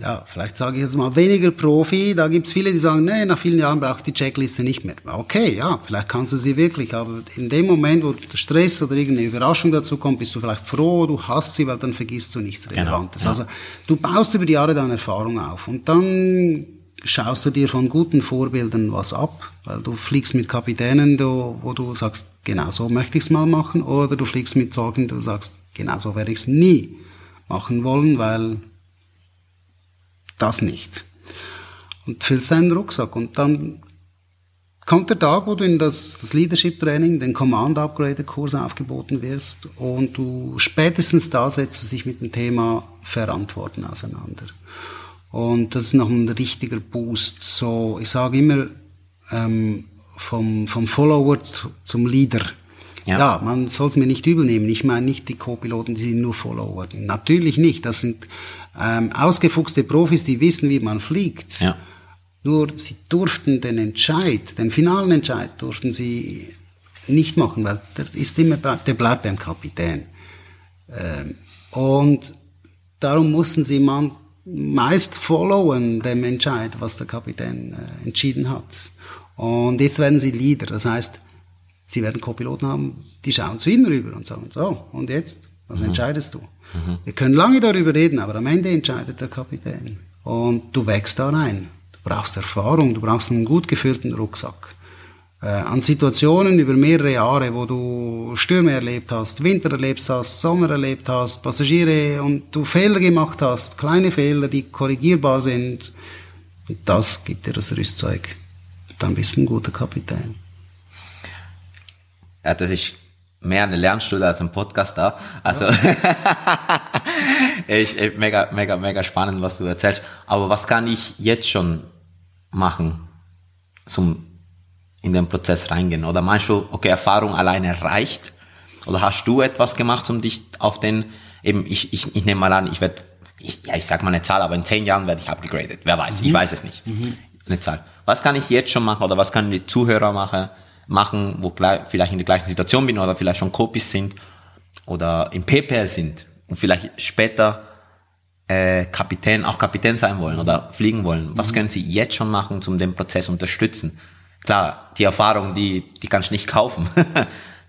ja, vielleicht sage ich jetzt mal weniger Profi. Da gibt's viele, die sagen, nee, nach vielen Jahren brauche ich die Checkliste nicht mehr. Okay, ja, vielleicht kannst du sie wirklich, aber in dem Moment, wo der Stress oder irgendeine Überraschung dazu kommt, bist du vielleicht froh, du hast sie, weil dann vergisst du nichts Relevantes. ja. Also du baust über die Jahre deine Erfahrung auf und dann schaust du dir von guten Vorbildern was ab, weil du fliegst mit Kapitänen, wo du sagst, genau so möchte ich's mal machen, oder du fliegst mit solchen, du sagst, genau so werde ich's nie machen wollen, weil das nicht. Und füllst deinen Rucksack und dann kommt der Tag, wo du in das, das Leadership Training, den Command Upgrade Kurs aufgeboten wirst und du spätestens da setzt du sich mit dem Thema Verantworten auseinander. Und das ist noch ein richtiger Boost. So, ich sage immer, ähm, vom, vom Follower zu- zum Leader. Ja. Ja, man soll es mir nicht übel nehmen. Ich meine nicht die Co-Piloten, die sind nur Follower. Natürlich nicht. Das sind ähm, ausgefuchste Profis, die wissen, wie man fliegt. Ja. Nur sie durften den Entscheid, den finalen Entscheid, durften sie nicht machen, weil der ist immer, der bleibt beim Kapitän. Ähm, und darum mussten sie man meist followen dem Entscheid, was der Kapitän äh, entschieden hat. Und jetzt werden sie Leader, das heißt, sie werden Co-Piloten haben, die schauen zu ihnen rüber und sagen, so, und jetzt, was entscheidest du? Wir können lange darüber reden, aber am Ende entscheidet der Kapitän. Und du wächst da rein. Du brauchst Erfahrung, du brauchst einen gut gefüllten Rucksack. Äh, an Situationen über mehrere Jahre, wo du Stürme erlebt hast, Winter erlebt hast, Sommer erlebt hast, Passagiere und du Fehler gemacht hast, kleine Fehler, die korrigierbar sind. Und das gibt dir das Rüstzeug. Dann bist du ein guter Kapitän. Ja, das ist mehr eine Lernstunde als ein Podcast da. Also ich, ich, mega, mega, mega spannend, was du erzählst. Aber was kann ich jetzt schon machen, zum in den Prozess reingehen? Oder meinst du, okay, Erfahrung alleine reicht? Oder hast du etwas gemacht, um dich auf den, eben, ich, ich, ich nehme mal an, ich werde, ich, ja, ich sag mal eine Zahl, aber in zehn Jahren werde ich abgegradet. Wer weiß, ich weiß es nicht. Eine Zahl. Was kann ich jetzt schon machen oder was können die Zuhörer machen, machen, wo gleich, vielleicht in der gleichen Situation bin oder vielleicht schon Copies sind oder im PPL sind und vielleicht später äh, Kapitän, auch Kapitän sein wollen oder fliegen wollen. Was können sie jetzt schon machen, um den Prozess unterstützen? Klar, die Erfahrung, die, die kannst du nicht kaufen.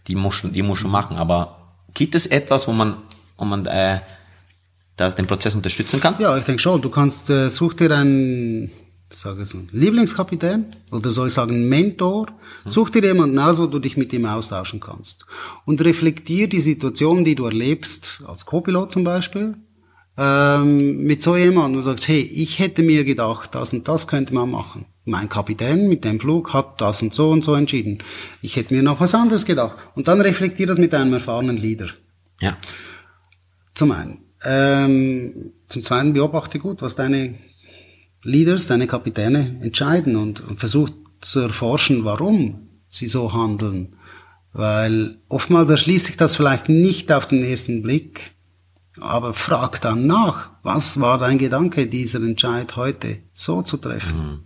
die musst du, die musst du machen. Aber gibt es etwas, wo man, wo man äh, das, den Prozess unterstützen kann? Ja, ich denke schon. Du kannst, äh, such dir einen, sage so, Lieblingskapitän oder soll ich sagen Mentor. Such dir jemanden aus, wo du dich mit ihm austauschen kannst. Und reflektier die Situation, die du erlebst, als Co-Pilot zum Beispiel, ähm, mit so jemandem, du sagst, hey, ich hätte mir gedacht, das und das könnte man machen. Mein Kapitän mit dem Flug hat das und so und so entschieden. Ich hätte mir noch was anderes gedacht. Und dann reflektier das mit einem erfahrenen Leader. Ja. Zum einen. Ähm, zum zweiten beobachte gut, was deine Leaders, deine Kapitäne entscheiden und, und versuch zu erforschen, warum sie so handeln. Weil oftmals erschließt sich das vielleicht nicht auf den ersten Blick, aber frag dann nach, was war dein Gedanke, dieser Entscheid heute so zu treffen?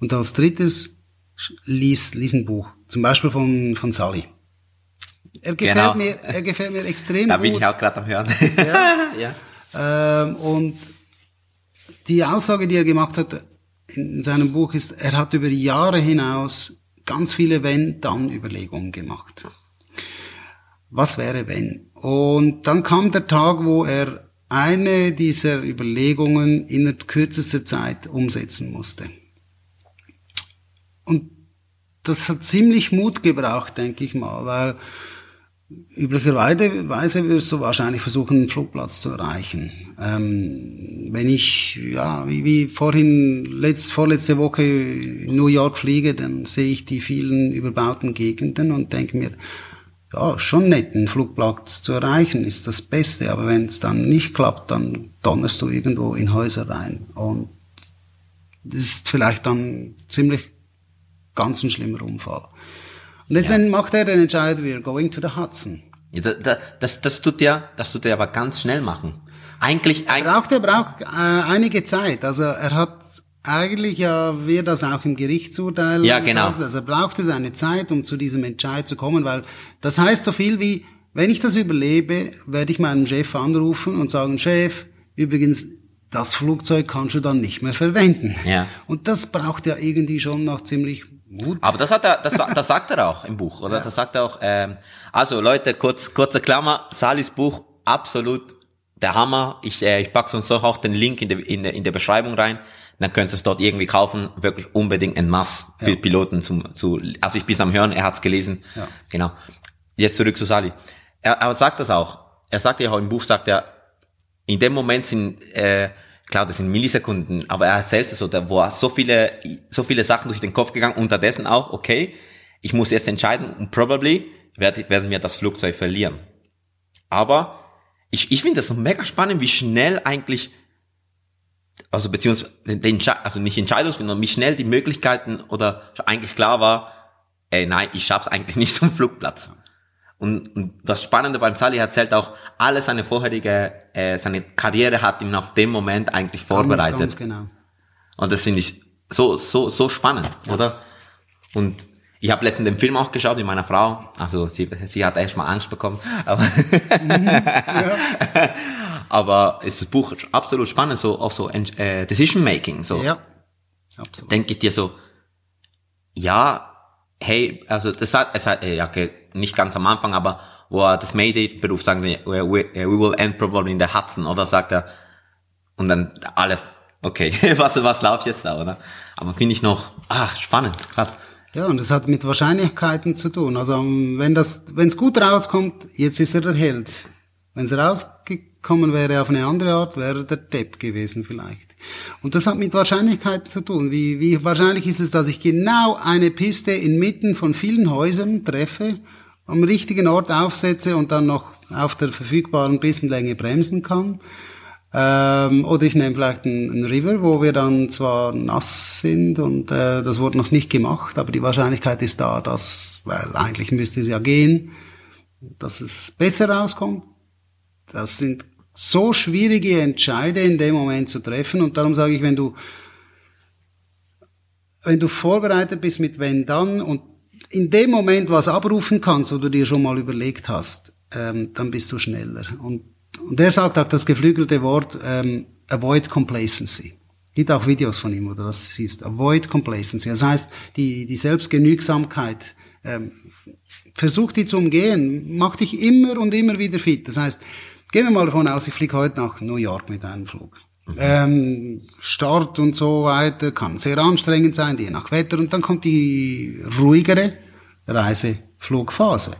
Und als drittes, lies, lies ein Buch. Zum Beispiel von, von Sally. Er gefällt Genau. mir, er gefällt mir extrem Da gut. bin ich auch gerade am Hören. Ja. ja. Ähm, und die Aussage, die er gemacht hat in seinem Buch ist, er hat über Jahre hinaus ganz viele Wenn-Dann-Überlegungen gemacht. Was wäre wenn? Und dann kam der Tag, wo er eine dieser Überlegungen in kürzester Zeit umsetzen musste. Und das hat ziemlich Mut gebraucht, denke ich mal, weil üblicherweise wirst du wahrscheinlich versuchen, einen Flugplatz zu erreichen. Ähm, wenn ich, ja, wie, wie vorhin, letzt, vorletzte Woche in New York fliege, dann sehe ich die vielen überbauten Gegenden und denke mir, ja, schon nett, einen Flugplatz zu erreichen, ist das Beste, aber wenn es dann nicht klappt, dann donnerst du irgendwo in Häuser rein. Und das ist vielleicht dann ziemlich ganz ein schlimmer Unfall. Und jetzt macht er den Entscheid, we're going to the Hudson. Ja, da- da- Das, das tut ja, das tut er aber ganz schnell machen. Eigentlich, eigentlich Braucht er braucht äh, einige Zeit. Also er hat eigentlich ja, wie er das auch im Gerichtsurteil Ja, genau. sagt, also er brauchte seine Zeit, um zu diesem Entscheid zu kommen, weil das heißt so viel wie, wenn ich das überlebe, werde ich meinen Chef anrufen und sagen, Chef, übrigens, das Flugzeug kannst du dann nicht mehr verwenden. Ja. Und das braucht ja irgendwie schon noch ziemlich Mut. Aber das hat er, das, das sagt er auch im Buch, oder? Das sagt er auch. Ähm, also Leute, kurz, kurze Klammer, Salis Buch absolut der Hammer. Ich, äh, ich packe uns doch auch den Link in der, in der in der Beschreibung rein. Dann könnt ihr es dort irgendwie kaufen. Wirklich unbedingt en masse für Piloten zum, zu. Also ich bin am Hören, er hat's gelesen. Ja. Genau. Jetzt zurück zu Sali. Er, er sagt das auch. Er sagt ja auch im Buch, sagt er, in dem Moment sind, äh, klar, das sind Millisekunden, aber er erzählt es so, da, wo er so viele, so viele Sachen durch den Kopf gegangen, unterdessen auch, okay, ich muss jetzt entscheiden und probably werde, werden wir das Flugzeug verlieren. Aber ich, ich finde das so mega spannend, wie schnell eigentlich, also beziehungsweise, den, also nicht Entscheidungsfindung, wie schnell die Möglichkeiten oder eigentlich klar war, ey, nein, ich schaff's eigentlich nicht zum Flugplatz. Und, und das Spannende beim Sally erzählt auch, alle seine vorherige, äh, seine Karriere hat ihn auf dem Moment eigentlich vorbereitet. Ganz, ganz genau. Und das finde ich so, so, so spannend, oder? Und ich habe letztens den Film auch geschaut mit meiner Frau. Also sie, sie hat erstmal Angst bekommen. Aber, aber ist das Buch absolut spannend, so auch so äh, Decision Making. So Ja, absolut. denke ich dir so, ja, hey, also das sagt, es hat, äh, ja, okay, nicht ganz am Anfang, aber wo er das Mayday-Beruf sagt, we, we, we will end probably in the Hudson, oder sagt er, und dann alle, okay, was, was läuft jetzt da, oder? Aber finde ich noch, ach, spannend, krass. Ja, und das hat mit Wahrscheinlichkeiten zu tun. Also wenn das, wenn es gut rauskommt, jetzt ist er der Held. Wenn es rausgekommen wäre auf eine andere Art, wäre er der Depp gewesen vielleicht. Und das hat mit Wahrscheinlichkeiten zu tun. Wie, wie wahrscheinlich ist es, dass ich genau eine Piste inmitten von vielen Häusern treffe, am richtigen Ort aufsetze und dann noch auf der verfügbaren Pissenlänge bremsen kann? Ähm, oder ich nehme vielleicht einen, einen River, wo wir dann zwar nass sind und äh, das wurde noch nicht gemacht, aber die Wahrscheinlichkeit ist da, dass, weil eigentlich müsste es ja gehen, dass es besser rauskommt. Das sind so schwierige Entscheide in dem Moment zu treffen und darum sage ich, wenn du wenn du vorbereitet bist mit wenn dann und in dem Moment was abrufen kannst oder dir schon mal überlegt hast, ähm, dann bist du schneller. Und, und er sagt auch das geflügelte Wort ähm, avoid complacency. Gibt auch Videos von ihm, oder das siehst. Avoid complacency. Das heißt, die, die Selbstgenügsamkeit, ähm, versuch die zu umgehen, mach dich immer und immer wieder fit. Das heißt, gehen wir mal davon aus, ich fliege heute nach New York mit einem Flug. Ähm, Start und so weiter kann sehr anstrengend sein, je nach Wetter. Und dann kommt die ruhigere Reiseflugphase.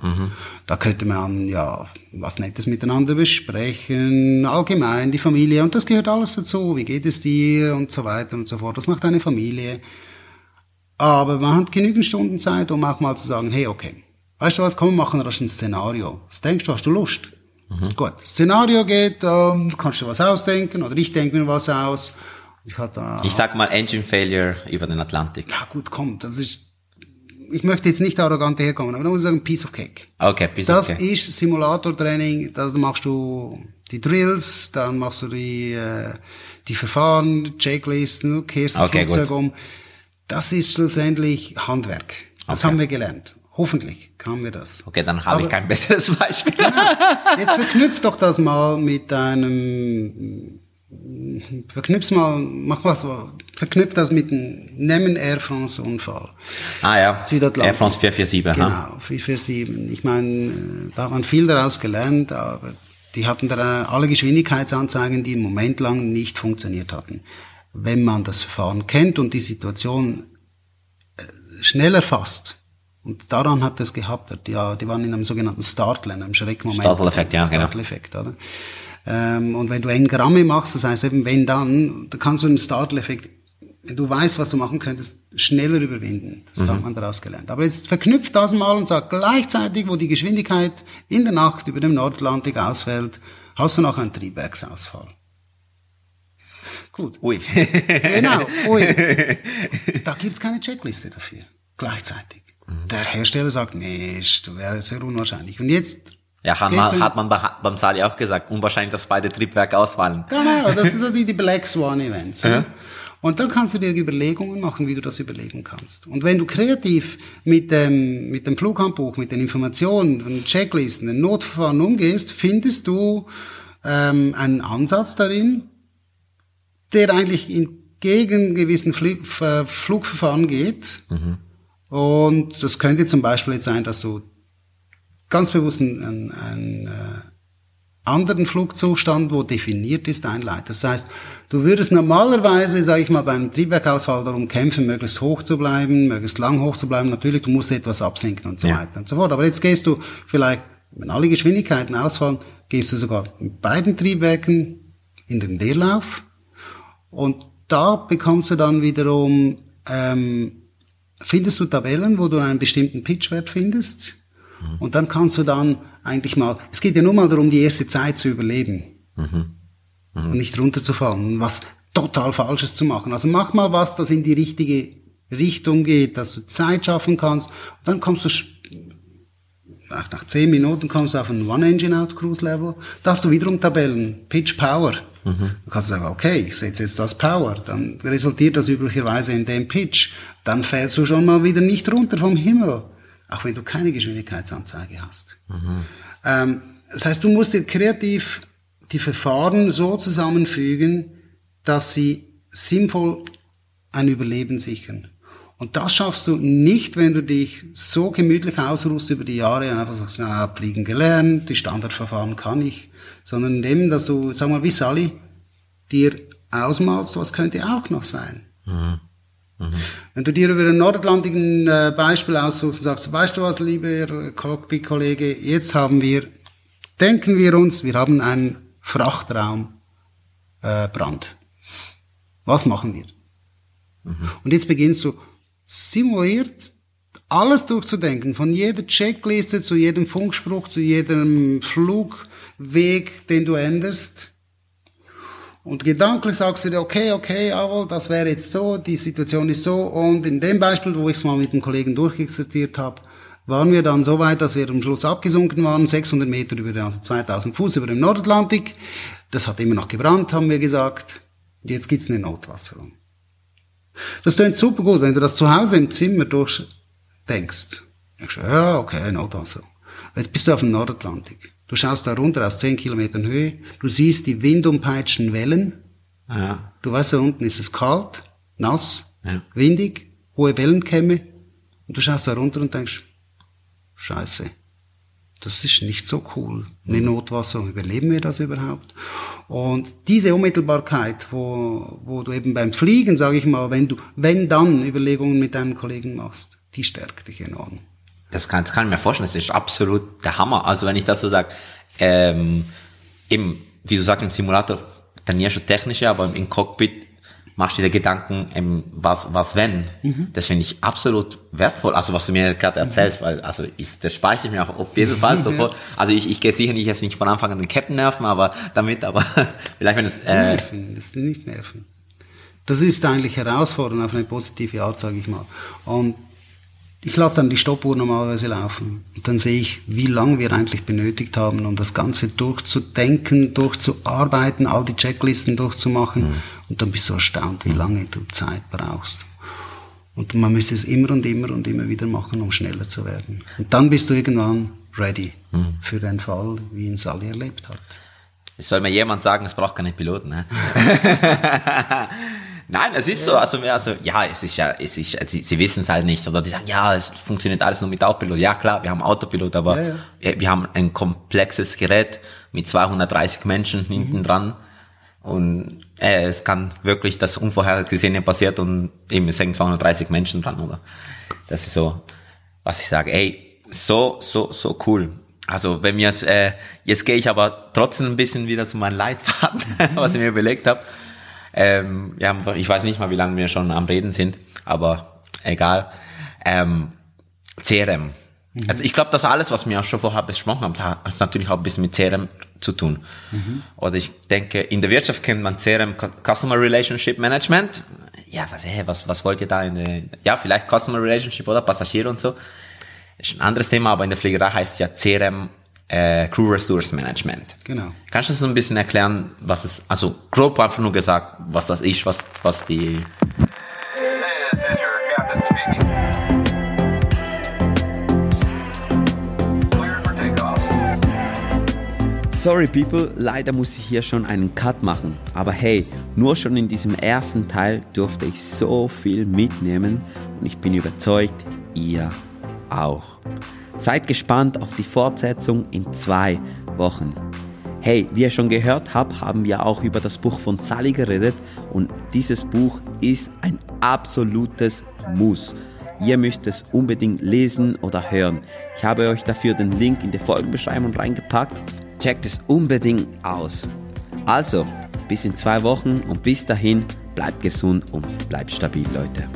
Da könnte man ja was Nettes miteinander besprechen, allgemein die Familie. Und das gehört alles dazu. Wie geht es dir und so weiter und so fort. Das macht eine Familie. Aber man hat genügend Stunden Zeit, um auch mal zu sagen, hey, okay, weißt du was, komm, wir machen rasch ein Szenario. Was denkst du, hast du Lust? Gut, Szenario geht, ähm, kannst du was ausdenken oder ich denke mir was aus. Ich hatte, Ich sag mal Engine Failure über den Atlantik. ja gut, komm, das ist, ich möchte jetzt nicht arrogant herkommen, aber da muss ich sagen, Piece of Cake. Okay, bis Das okay. ist Simulatortraining, da machst du die Drills, dann machst du die, äh, die Verfahren, Checklisten, kehrst das Okay, Flugzeug gut. um. das ist schlussendlich Handwerk. Das Okay. haben wir gelernt. Hoffentlich haben wir das. Okay, dann habe ich kein besseres Beispiel. Jetzt verknüpft doch das mal mit einem, verknüpf's mal, mach mal so, verknüpft das mit einem, nehmen Air France Unfall. ah ja, Südatlantik. Air France 447. ha? Genau, 447. Ich meine, äh, da hat man viel daraus gelernt, aber die hatten da alle Geschwindigkeitsanzeigen, die im Moment lang nicht funktioniert hatten. Wenn man das Verfahren kennt und die Situation äh, schnell erfasst, und daran hat es gehabt, ja, die waren in einem sogenannten Startler, einem Schreckmoment. Startle-Effekt, ja, genau. Startle-Effekt, oder? Ähm, und wenn du Engramme machst, das heißt eben wenn dann, da kannst du den Startle-Effekt, wenn du weißt, was du machen könntest, schneller überwinden. Das Mhm. hat man daraus gelernt. Aber jetzt verknüpft das mal und sagt gleichzeitig, wo die Geschwindigkeit in der Nacht über dem Nordatlantik ausfällt, hast du noch einen Triebwerksausfall. Gut. Ui. Genau. Ui. Da gibt's keine Checkliste dafür. Gleichzeitig. Mhm. Der Hersteller sagt, nee, ist- wäre sehr unwahrscheinlich. Und jetzt. Ja, hat man, hat man bei, beim Sali auch gesagt, unwahrscheinlich, dass beide Triebwerke ausfallen. Genau, das sind so die, die Black Swan Events. Ja. Und dann kannst du dir Überlegungen machen, wie du das überlegen kannst. Und wenn du kreativ mit dem, mit dem Flughandbuch, mit den Informationen, den Checklisten, den Notverfahren umgehst, findest du ähm, einen Ansatz darin, der eigentlich entgegen gewissen Flie- F- Flugverfahren geht. Und das könnte zum Beispiel jetzt sein, dass du ganz bewusst einen, einen, äh, anderen Flugzustand, wo definiert ist, einleitest. Das heißt, du würdest normalerweise, sage ich mal, beim Triebwerkausfall darum kämpfen, möglichst hoch zu bleiben, möglichst lang hoch zu bleiben. Natürlich, du musst etwas absinken und so Ja. weiter und so fort. Aber jetzt gehst du vielleicht, wenn alle Geschwindigkeiten ausfallen, gehst du sogar mit beiden Triebwerken in den Leerlauf. Und da bekommst du dann wiederum, ähm, findest du Tabellen, wo du einen bestimmten Pitchwert findest. Und dann kannst du dann eigentlich mal, es geht ja nur mal darum, die erste Zeit zu überleben. Und nicht runterzufallen, was total Falsches zu machen. Also mach mal was, das in die richtige Richtung geht, dass du Zeit schaffen kannst. Und dann kommst du, nach zehn Minuten kommst du auf ein One-Engine-Out-Cruise-Level. Da hast du wiederum Tabellen, Pitch Power. Du kannst sagen, okay, ich setze jetzt das Power. Dann resultiert das üblicherweise in dem Pitch. Dann fällst du schon mal wieder nicht runter vom Himmel. Auch wenn du keine Geschwindigkeitsanzeige hast. Ähm, das heißt, du musst dir kreativ die Verfahren so zusammenfügen, dass sie sinnvoll ein Überleben sichern. Und das schaffst du nicht, wenn du dich so gemütlich ausruhst über die Jahre einfach sagst, na, fliegen gelernt, die Standardverfahren kann ich, sondern indem, dass du, sag mal, wie Sally, dir ausmalst, was könnte auch noch sein. Wenn du dir über den Nordatlantik ein äh, Beispiel aussuchst und sagst, weißt du was, lieber Cockpit-Kollege, jetzt haben wir, denken wir uns, wir haben einen Frachtraum äh. Was machen wir? Und jetzt beginnst du simuliert alles durchzudenken, von jeder Checkliste zu jedem Funkspruch, zu jedem Flugweg, den du änderst. Und gedanklich sagst du dir, okay, okay, jawohl, das wäre jetzt so, die Situation ist so. Und in dem Beispiel, wo ich es mal mit dem Kollegen durchexerziert habe, waren wir dann so weit, dass wir am Schluss abgesunken waren, 600 Meter über, den- also 2000 Fuß über dem Nordatlantik. Das hat immer noch gebrannt, haben wir gesagt. Und jetzt gibt's eine Notwasserung. Das klingt super gut, wenn du das zu Hause im Zimmer durchdenkst. Denkst du, ja, okay, Notwasserung. Jetzt bist du auf dem Nordatlantik. Du schaust da runter aus 10 Kilometern Höhe, du siehst die windumpeitschten Wellen, Ja. du weißt, da unten ist es kalt, nass, Ja. windig, hohe Wellenkämme, und du schaust da runter und denkst, scheiße, das ist nicht so cool. Eine Notwasserung, überleben wir das überhaupt? Und diese Unmittelbarkeit, wo, wo du eben beim Fliegen, sage ich mal, wenn du, wenn dann Überlegungen mit deinen Kollegen machst, die stärkt dich enorm. Das kann, das kann ich mir vorstellen, das ist absolut der Hammer. Also wenn ich das so sage, ähm, eben, wie du sagst, im Simulator trainierst du technische, aber im Cockpit machst du dir Gedanken, ähm, was, was wenn. Das finde ich absolut wertvoll, also was du mir gerade erzählst, weil, also ich, das speichere ich mir auch auf jeden Fall so vor. Also ich, ich gehe sicher nicht jetzt nicht von Anfang an den Captain nerven, aber damit, aber vielleicht wenn es, äh, Nerven, das sind nicht Nerven. Das ist eigentlich herausfordernd auf eine positive Art, sage ich mal. Und ich lasse dann die Stoppuhr normalerweise laufen. Und dann sehe ich, wie lange wir eigentlich benötigt haben, um das Ganze durchzudenken, durchzuarbeiten, all die Checklisten durchzumachen. Und dann bist du erstaunt, wie lange du Zeit brauchst. Und man müsste es immer und immer und immer wieder machen, um schneller zu werden. Und dann bist du irgendwann ready für den Fall, wie ihn Sally erlebt hat. Es soll mir jemand sagen, es braucht keine Piloten. Ne? Nein, es ist so, also, also ja, es ist ja, es ist, sie, sie wissen es halt nicht, oder die sagen, ja, es funktioniert alles nur mit Autopilot. Ja klar, wir haben Autopilot, aber Ja, ja. Wir, wir haben ein komplexes Gerät mit 230 Menschen hinten dran und äh, es kann wirklich das Unvorhergesehene passiert und eben es hängen 230 Menschen dran, oder? Das ist so, was ich sage, ey, so, so, so cool. Also wenn mir es, äh, jetzt gehe ich aber trotzdem ein bisschen wieder zu meinem Leitfaden, was ich mir überlegt habe. Ähm, haben, ich weiß nicht mal, wie lange wir schon am Reden sind, aber egal. Ähm, CRM. Also ich glaube, dass alles, was wir auch schon vorher besprochen haben, hat natürlich auch ein bisschen mit CRM zu tun. Oder ich denke, in der Wirtschaft kennt man CRM, Cu- Customer Relationship Management. Ja, was, hey, was, was wollt ihr da in der, ja, vielleicht Customer Relationship oder Passagier und so. Ist ein anderes Thema, aber in der Fliegerei heißt es ja CRM, äh, Crew Resource Management. Genau. Kannst du so ein bisschen erklären, was es, also grob einfach nur gesagt, was das ist, was, was die, This is your captain speaking. Cleared for takeoff. Sorry people, leider muss ich hier schon einen Cut machen. Aber hey, nur schon in diesem ersten Teil durfte ich so viel mitnehmen und ich bin überzeugt, ihr auch. Seid gespannt auf die Fortsetzung in zwei Wochen. Hey, wie ihr schon gehört habt, haben wir auch über das Buch von Sally geredet und dieses Buch ist ein absolutes Muss. Ihr müsst es unbedingt lesen oder hören. Ich habe euch dafür den Link in die Folgenbeschreibung reingepackt. Checkt es unbedingt aus. Also, bis in zwei Wochen und bis dahin, bleibt gesund und bleibt stabil, Leute.